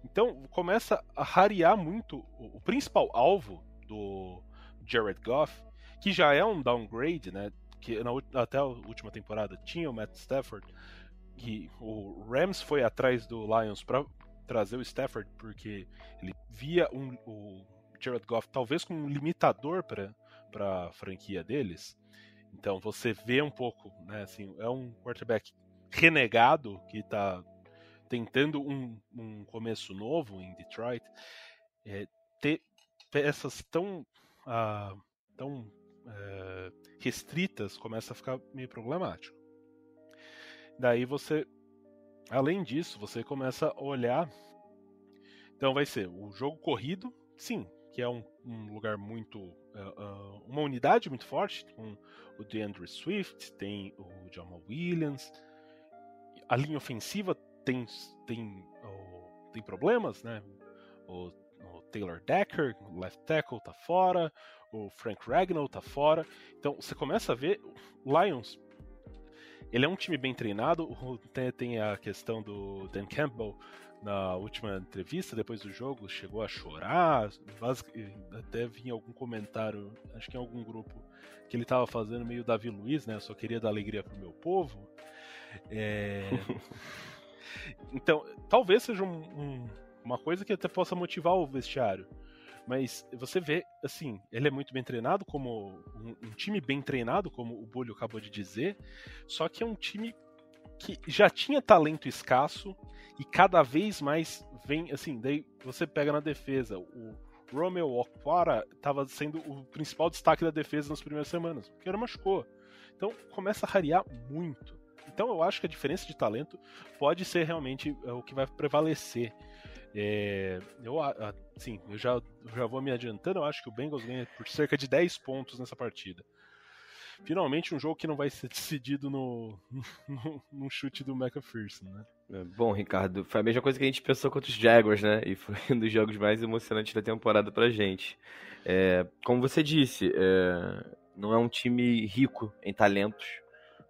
Então começa a rarear muito o, o principal alvo do, Jared Goff, que já é um downgrade, né? Que na, até a última temporada tinha o Matt Stafford, e o Rams foi atrás do Lions para trazer o Stafford porque ele via um, o Jared Goff talvez como um limitador para a franquia deles. Então você vê um pouco, né, assim, é um quarterback renegado que está tentando um, um, começo novo em Detroit. É, ter peças tão, ah, tão é, restritas começa a ficar meio problemático. Daí você, além disso, você começa a olhar. Então vai ser o jogo corrido, sim, que é um, um lugar muito. Uh, uh, uma unidade muito forte, com o DeAndre Swift, tem o Jamal Williams. A linha ofensiva tem, tem, tem problemas, né? O Taylor Decker, left tackle, tá fora. O Frank Ragnall tá fora. Então você começa a ver o Lions. Ele é um time bem treinado. Tem, tem a questão do Dan Campbell na última entrevista, depois do jogo, chegou a chorar. Até vinha algum comentário, acho que em algum grupo, que ele estava fazendo meio Davi Luiz, né? Eu só queria dar alegria pro meu povo. É... então, talvez seja um, um, uma coisa que até possa motivar o vestiário. Mas você vê, assim, ele é muito bem treinado, como um, um time bem treinado, como o Bolho acabou de dizer, só que é um time que já tinha talento escasso e cada vez mais vem, assim, daí você pega na defesa, o Romeo Okwara estava sendo o principal destaque da defesa nas primeiras semanas, porque ele machucou. Então começa a rarear muito. Então eu acho que a diferença de talento pode ser realmente é, o que vai prevalecer. É, eu, assim, eu já, já vou me adiantando, eu acho que o Bengals ganha por cerca de 10 pontos nessa partida. Finalmente um jogo que não vai ser decidido no, no, no chute do McPherson, né? É, bom, Ricardo, foi a mesma coisa que a gente pensou contra os Jaguars, né? E foi um dos jogos mais emocionantes da temporada pra gente. É, como você disse, é, não é um time rico em talentos.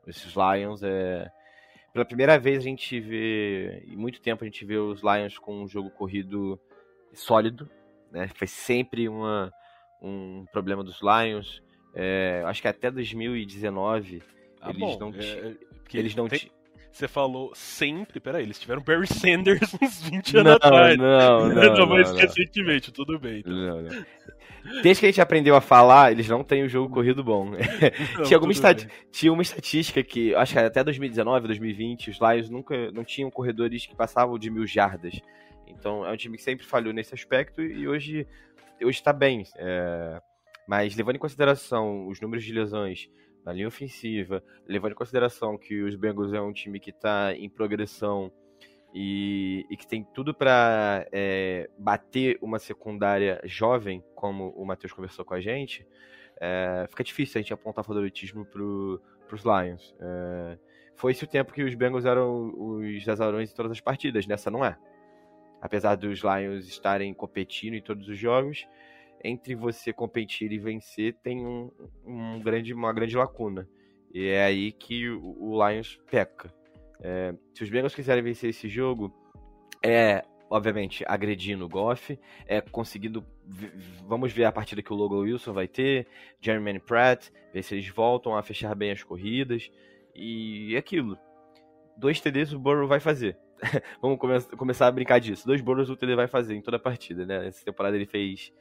Esses Lions é, pela primeira vez a gente vê, em muito tempo a gente vê os Lions com um jogo corrido sólido, né? Foi sempre uma, um problema dos Lions. É, acho que até 2019 ah, eles bom, não, é, eles não tem... Você falou sempre, peraí, eles tiveram Barry Sanders uns 20 anos não, atrás. Não, não, não. não mas recentemente, tudo bem. Então. Não, não. Desde que a gente aprendeu a falar, eles não têm o um jogo corrido bom. Não, tinha, alguma estat... tinha uma estatística que, acho que até 2019, 2020, os Lions nunca não tinham corredores que passavam de mil jardas. Então é um time que sempre falhou nesse aspecto e hoje hoje está bem. É... Mas levando em consideração os números de lesões na linha ofensiva, levando em consideração que os Bengals é um time que está em progressão e, e, que tem tudo para é, bater uma secundária jovem, como o Matheus conversou com a gente, é, fica difícil a gente apontar favoritismo para os Lions. É, foi esse o tempo que os Bengals eram os azarões em todas as partidas, nessa não é. Apesar dos Lions estarem competindo em todos os jogos, entre você competir e vencer tem um, um grande, uma grande lacuna. E é aí que o, o Lions peca. É, se os Bengals quiserem vencer esse jogo, é obviamente agredindo o Goff, é conseguindo. Vamos ver a partida que o Logan Wilson vai ter, Jeremy Pratt, ver se eles voltam a fechar bem as corridas e aquilo. Dois TDs o Burrow vai fazer. Vamos come começar a brincar disso. Dois Burrows o TD vai fazer em toda a partida, né? Essa temporada ele fez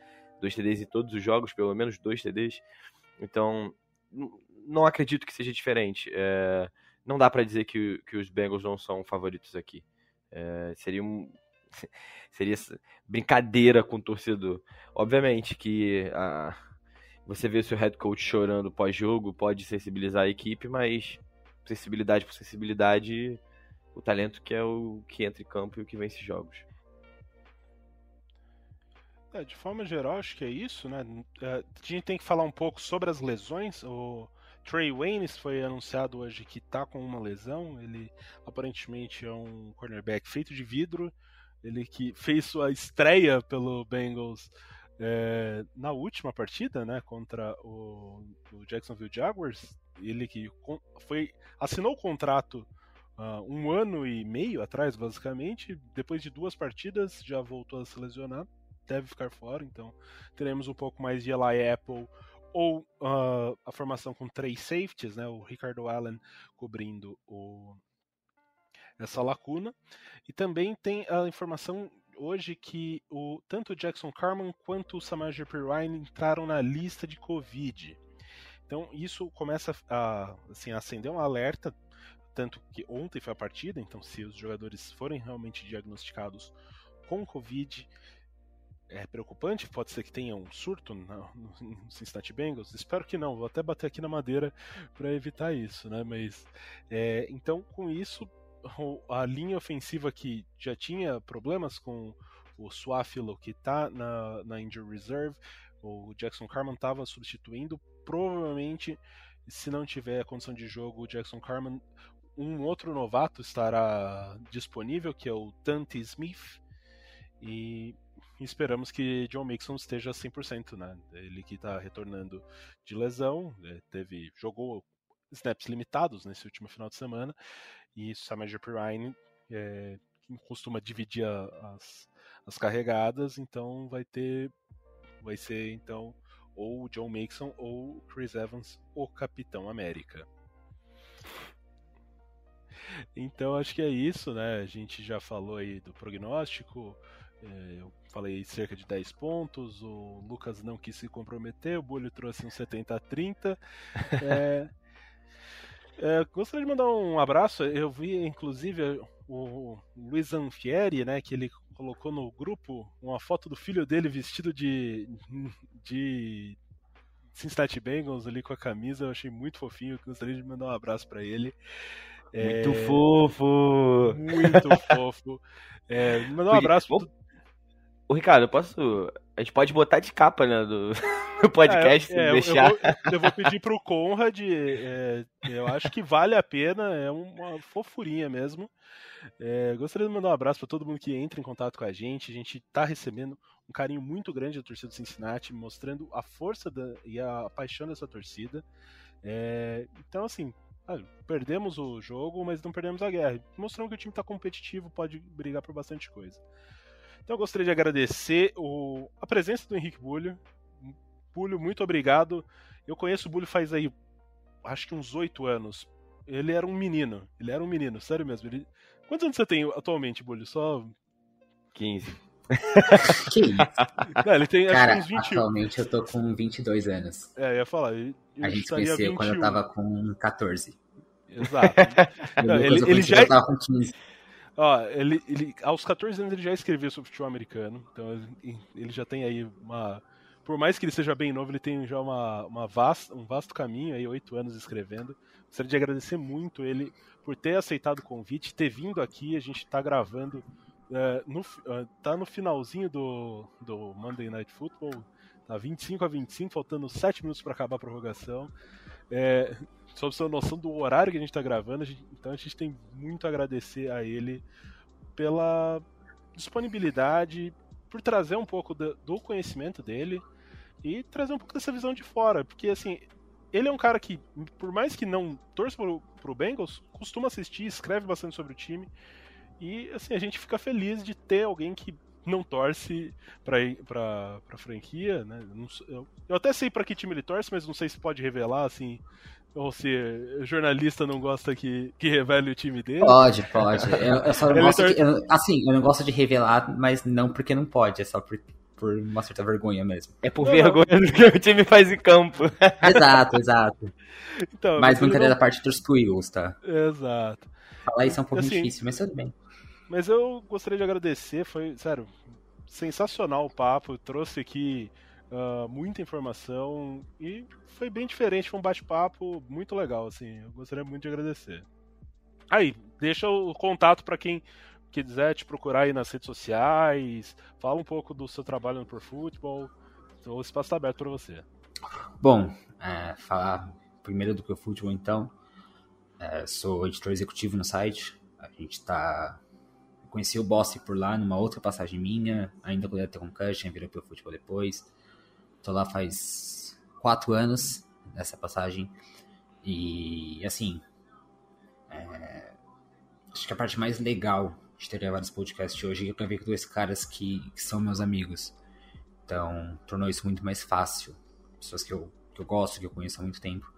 dois TDs em todos os jogos, pelo menos dois TDs. Então, não acredito que seja diferente. É não dá para dizer que, que os Bengals não são favoritos aqui. É, seria um, seria brincadeira com o torcedor. Obviamente que a, você vê o seu head coach chorando pós-jogo pode sensibilizar a equipe, mas sensibilidade por sensibilidade, o talento que é o que entra em campo e o que vence jogos. É, de forma geral, acho que é isso, né? É, a gente tem que falar um pouco sobre as lesões. O Trey Waynes foi anunciado hoje que está com uma lesão. Ele aparentemente é um cornerback feito de vidro. Ele que fez sua estreia pelo Bengals é, na última partida, né, contra o, o, Jacksonville Jaguars. Ele que foi assinou o contrato uh, um ano e meio atrás, basicamente. Depois de duas partidas, já voltou a se lesionar. Deve ficar fora, então teremos um pouco mais de Eli Apple ou uh, a formação com três safeties, né, o Ricardo Allen cobrindo o, essa lacuna. E também tem a informação hoje que o, tanto o Jackson Carman quanto o Samaje Perrine entraram na lista de Covid. Então isso começa a assim, acender um alerta, tanto que ontem foi a partida, então se os jogadores forem realmente diagnosticados com Covid, é preocupante, pode ser que tenha um surto no, no Cincinnati Bengals. Espero que não, vou até bater aqui na madeira para evitar isso, né? Mas é, então com isso a linha ofensiva que já tinha problemas com o Swafilo que está na, na injury reserve, o Jackson Carman estava substituindo, provavelmente se não tiver condição de jogo, o Jackson Carman, um outro novato estará disponível, que é o Dante Smith, e esperamos que John Mixon esteja 100%, né? Ele que está retornando de lesão, né? teve jogou snaps limitados nesse último final de semana e Samaje Pirine é, costuma dividir as, as carregadas, então vai ter vai ser então ou John Mixon ou Chris Evans, o Capitão América. Então acho que é isso, né? A gente já falou aí do prognóstico, é, eu falei cerca de 10 pontos, o Lucas não quis se comprometer, o Bolho trouxe um 70 a 30. É, é, gostaria de mandar um abraço, eu vi inclusive o Luiz Anfieri, né, que ele colocou no grupo uma foto do filho dele vestido de, de Cincinnati Bengals ali com a camisa, eu achei muito fofinho, gostaria de mandar um abraço para ele. Muito é... fofo! Muito fofo. É, mandar um abraço. Ô, Ricardo, eu posso. A gente pode botar de capa, né? Do, do podcast, é, é, deixar. Eu vou, eu vou, pedir pro Conrad. É, eu acho que vale a pena, é uma fofurinha mesmo. É, gostaria de mandar um abraço para todo mundo que entra em contato com a gente. A gente está recebendo um carinho muito grande da torcida do Cincinnati, mostrando a força da, e a paixão dessa torcida. É, então, assim, perdemos o jogo, mas não perdemos a guerra. Mostrando que o time está competitivo, pode brigar por bastante coisa. Então eu gostaria de agradecer o, a presença do Henrique Bulho. Bulho, muito obrigado. Eu conheço o Bulho faz aí, acho que uns oito anos. Ele era um menino. Ele era um menino, sério mesmo. Ele... Quantos anos você tem atualmente, Bulho? Só. 15. que isso? Não, ele tem Cara, acho que uns 21. atualmente eu tô com 22 anos. É, eu ia falar. Eu a gente se conheceu 21. quando eu tava com 14. Exato. Não, ele, ele já... Eu tava com 15. Ó, ele, ele, aos 14 anos ele já escreveu sobre futebol americano, então ele, ele, já tem aí uma. Por mais que ele seja bem novo, ele tem já uma, uma vasta, um vasto caminho aí, oito anos escrevendo. Gostaria de agradecer muito ele por ter aceitado o convite, ter vindo aqui. A gente está gravando, uh, no, uh, tá no finalzinho do, do Monday Night Football, tá 25 a 25, faltando 7 minutos para acabar a prorrogação. É, só pra você ter noção do horário que a gente está gravando, a gente, então a gente tem muito a agradecer a ele pela disponibilidade, por trazer um pouco do, do conhecimento dele e trazer um pouco dessa visão de fora, porque assim, ele é um cara que, por mais que não torça pro, pro Bengals, costuma assistir, escreve bastante sobre o time. E assim, a gente fica feliz de ter alguém que não torce pra, pra, pra franquia, né? Eu, eu até sei para que time ele torce, mas não sei se pode revelar, assim, ou se jornalista não gosta que, que revele o time dele. Pode, pode. Eu, eu só não gosto de, eu, assim, eu não gosto de revelar, mas não porque não pode, é só por, por uma certa vergonha mesmo. É por não, vergonha do que o time faz em campo. Exato, exato. Então, mas brincadeira da parte dos Eagles, tá? Exato. Falar isso é um pouco assim, difícil, mas tudo bem. Mas eu gostaria de agradecer, foi, sério, sensacional o papo, trouxe aqui uh, muita informação e foi bem diferente, foi um bate-papo muito legal, assim, eu gostaria muito de agradecer. Aí, deixa o contato para quem quiser te procurar aí nas redes sociais, fala um pouco do seu trabalho no Pro o espaço está aberto para você. Bom, é, falar primeiro do Pro então, é, sou editor executivo no site, a gente está conheci o Boss por lá numa outra passagem minha, ainda quando era ter concussion, virou pro futebol depois. Tô lá faz quatro anos nessa passagem. E assim, é, acho que a parte mais legal de ter gravado esse podcast hoje é que eu gravei com dois caras que, que, são meus amigos. Então, tornou isso muito mais fácil. Pessoas que eu, que eu gosto, que eu conheço há muito tempo.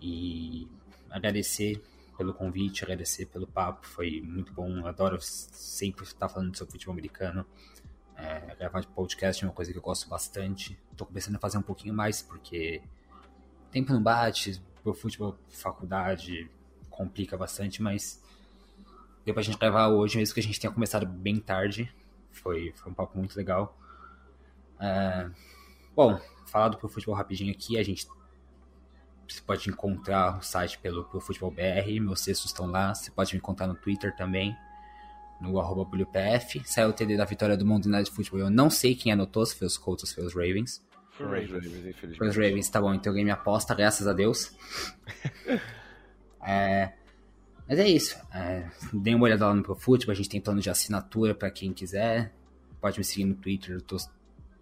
E agradecer pelo convite, agradecer pelo papo, foi muito bom. Eu adoro sempre estar falando sobre futebol americano. É, gravar de podcast é uma coisa que eu gosto bastante. Tô começando a fazer um pouquinho mais, porque tempo não bate, o futebol, faculdade, complica bastante, mas deu pra gente gravar hoje, mesmo que a gente tenha começado bem tarde. Foi, foi um papo muito legal. É, bom, falado pro futebol rapidinho aqui, a gente você pode encontrar o site pelo Pro Futebol BR, meus textos estão lá, você pode me encontrar no Twitter também, no arroba BulhoPF. Saiu o TD da vitória do Monday Night Football, eu não sei quem anotou, se foi os Colts ou se foi os Ravens. Foi Ravens, infelizmente. Foi os Ravens, tá bom, então eu ganhei minha aposta, graças a Deus. é, mas é isso. É, dê uma olhada lá no ProFootball, a gente tem plano de assinatura para quem quiser. Pode me seguir no Twitter, eu tô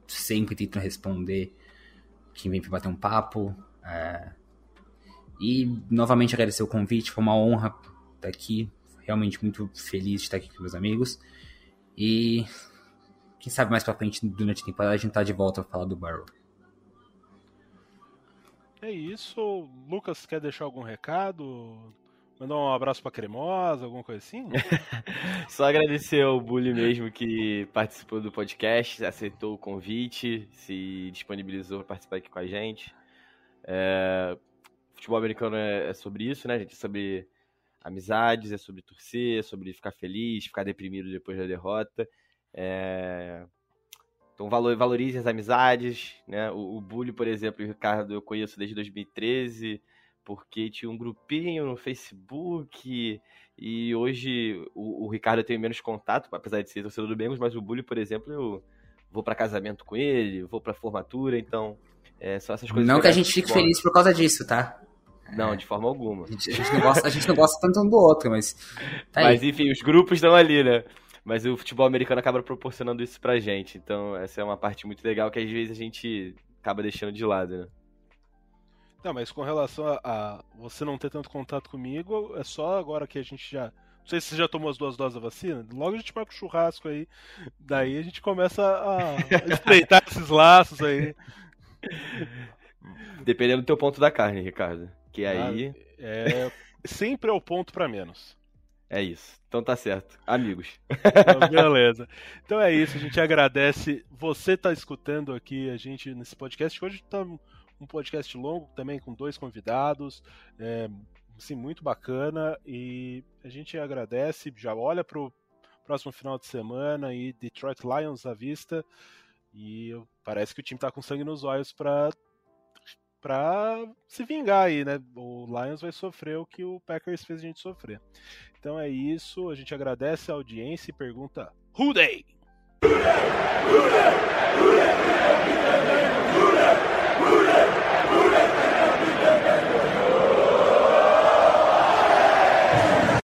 sempre tentando responder quem vem pra bater um papo. É, e novamente agradecer o convite, foi uma honra estar aqui. Realmente muito feliz de estar aqui com meus amigos. E quem sabe mais pra frente, durante a temporada, a gente tá de volta a falar do Barrow. É isso. Lucas, quer deixar algum recado? Mandar um abraço pra Cremosa, alguma coisa assim? Só agradecer ao Bully mesmo que participou do podcast, aceitou o convite, se disponibilizou para participar aqui com a gente. É... Futebol americano é, é sobre isso, né, gente? É sobre amizades, é sobre torcer, é sobre ficar feliz, ficar deprimido depois da derrota. É... Então valorize as amizades, né? O, o Bully, por exemplo, o Ricardo eu conheço desde 2013 porque tinha um grupinho no Facebook e hoje o, o Ricardo tem menos contato, apesar de ser torcedor do Bengals, mas o Bully, por exemplo, eu vou para casamento com ele, vou para formatura, então é, são essas coisas. Não que a gente fique feliz por causa disso, tá? Não, de forma alguma. A gente, a gente, não, gosta, a gente não gosta tanto um do outro, mas. Tá mas enfim, os grupos estão ali, né? Mas o futebol americano acaba proporcionando isso pra gente. Então, essa é uma parte muito legal que às vezes a gente acaba deixando de lado, né? Não, mas com relação a, a, você não ter tanto contato comigo, é só agora que a gente já. Não sei se você já tomou as duas doses da vacina. Logo a gente marca o churrasco aí. Daí a gente começa a, a estreitar esses laços aí. Dependendo do teu ponto da carne, Ricardo. Que ah, aí. Ah, é, sempre é o ponto para menos. É isso. Então tá certo. Amigos. Então, beleza. Então é isso. A gente agradece. Você tá escutando aqui a gente nesse podcast. Hoje tá um podcast longo também com dois convidados, é, assim, muito bacana e a gente agradece, já olha para o próximo final de semana e Detroit Lions à vista e parece que o time está com sangue nos olhos para para se vingar aí, né? O Lions vai sofrer o que o Packers fez a gente sofrer. Então é isso, a gente agradece a audiência e pergunta: Who they? Who they? Who they? Who they?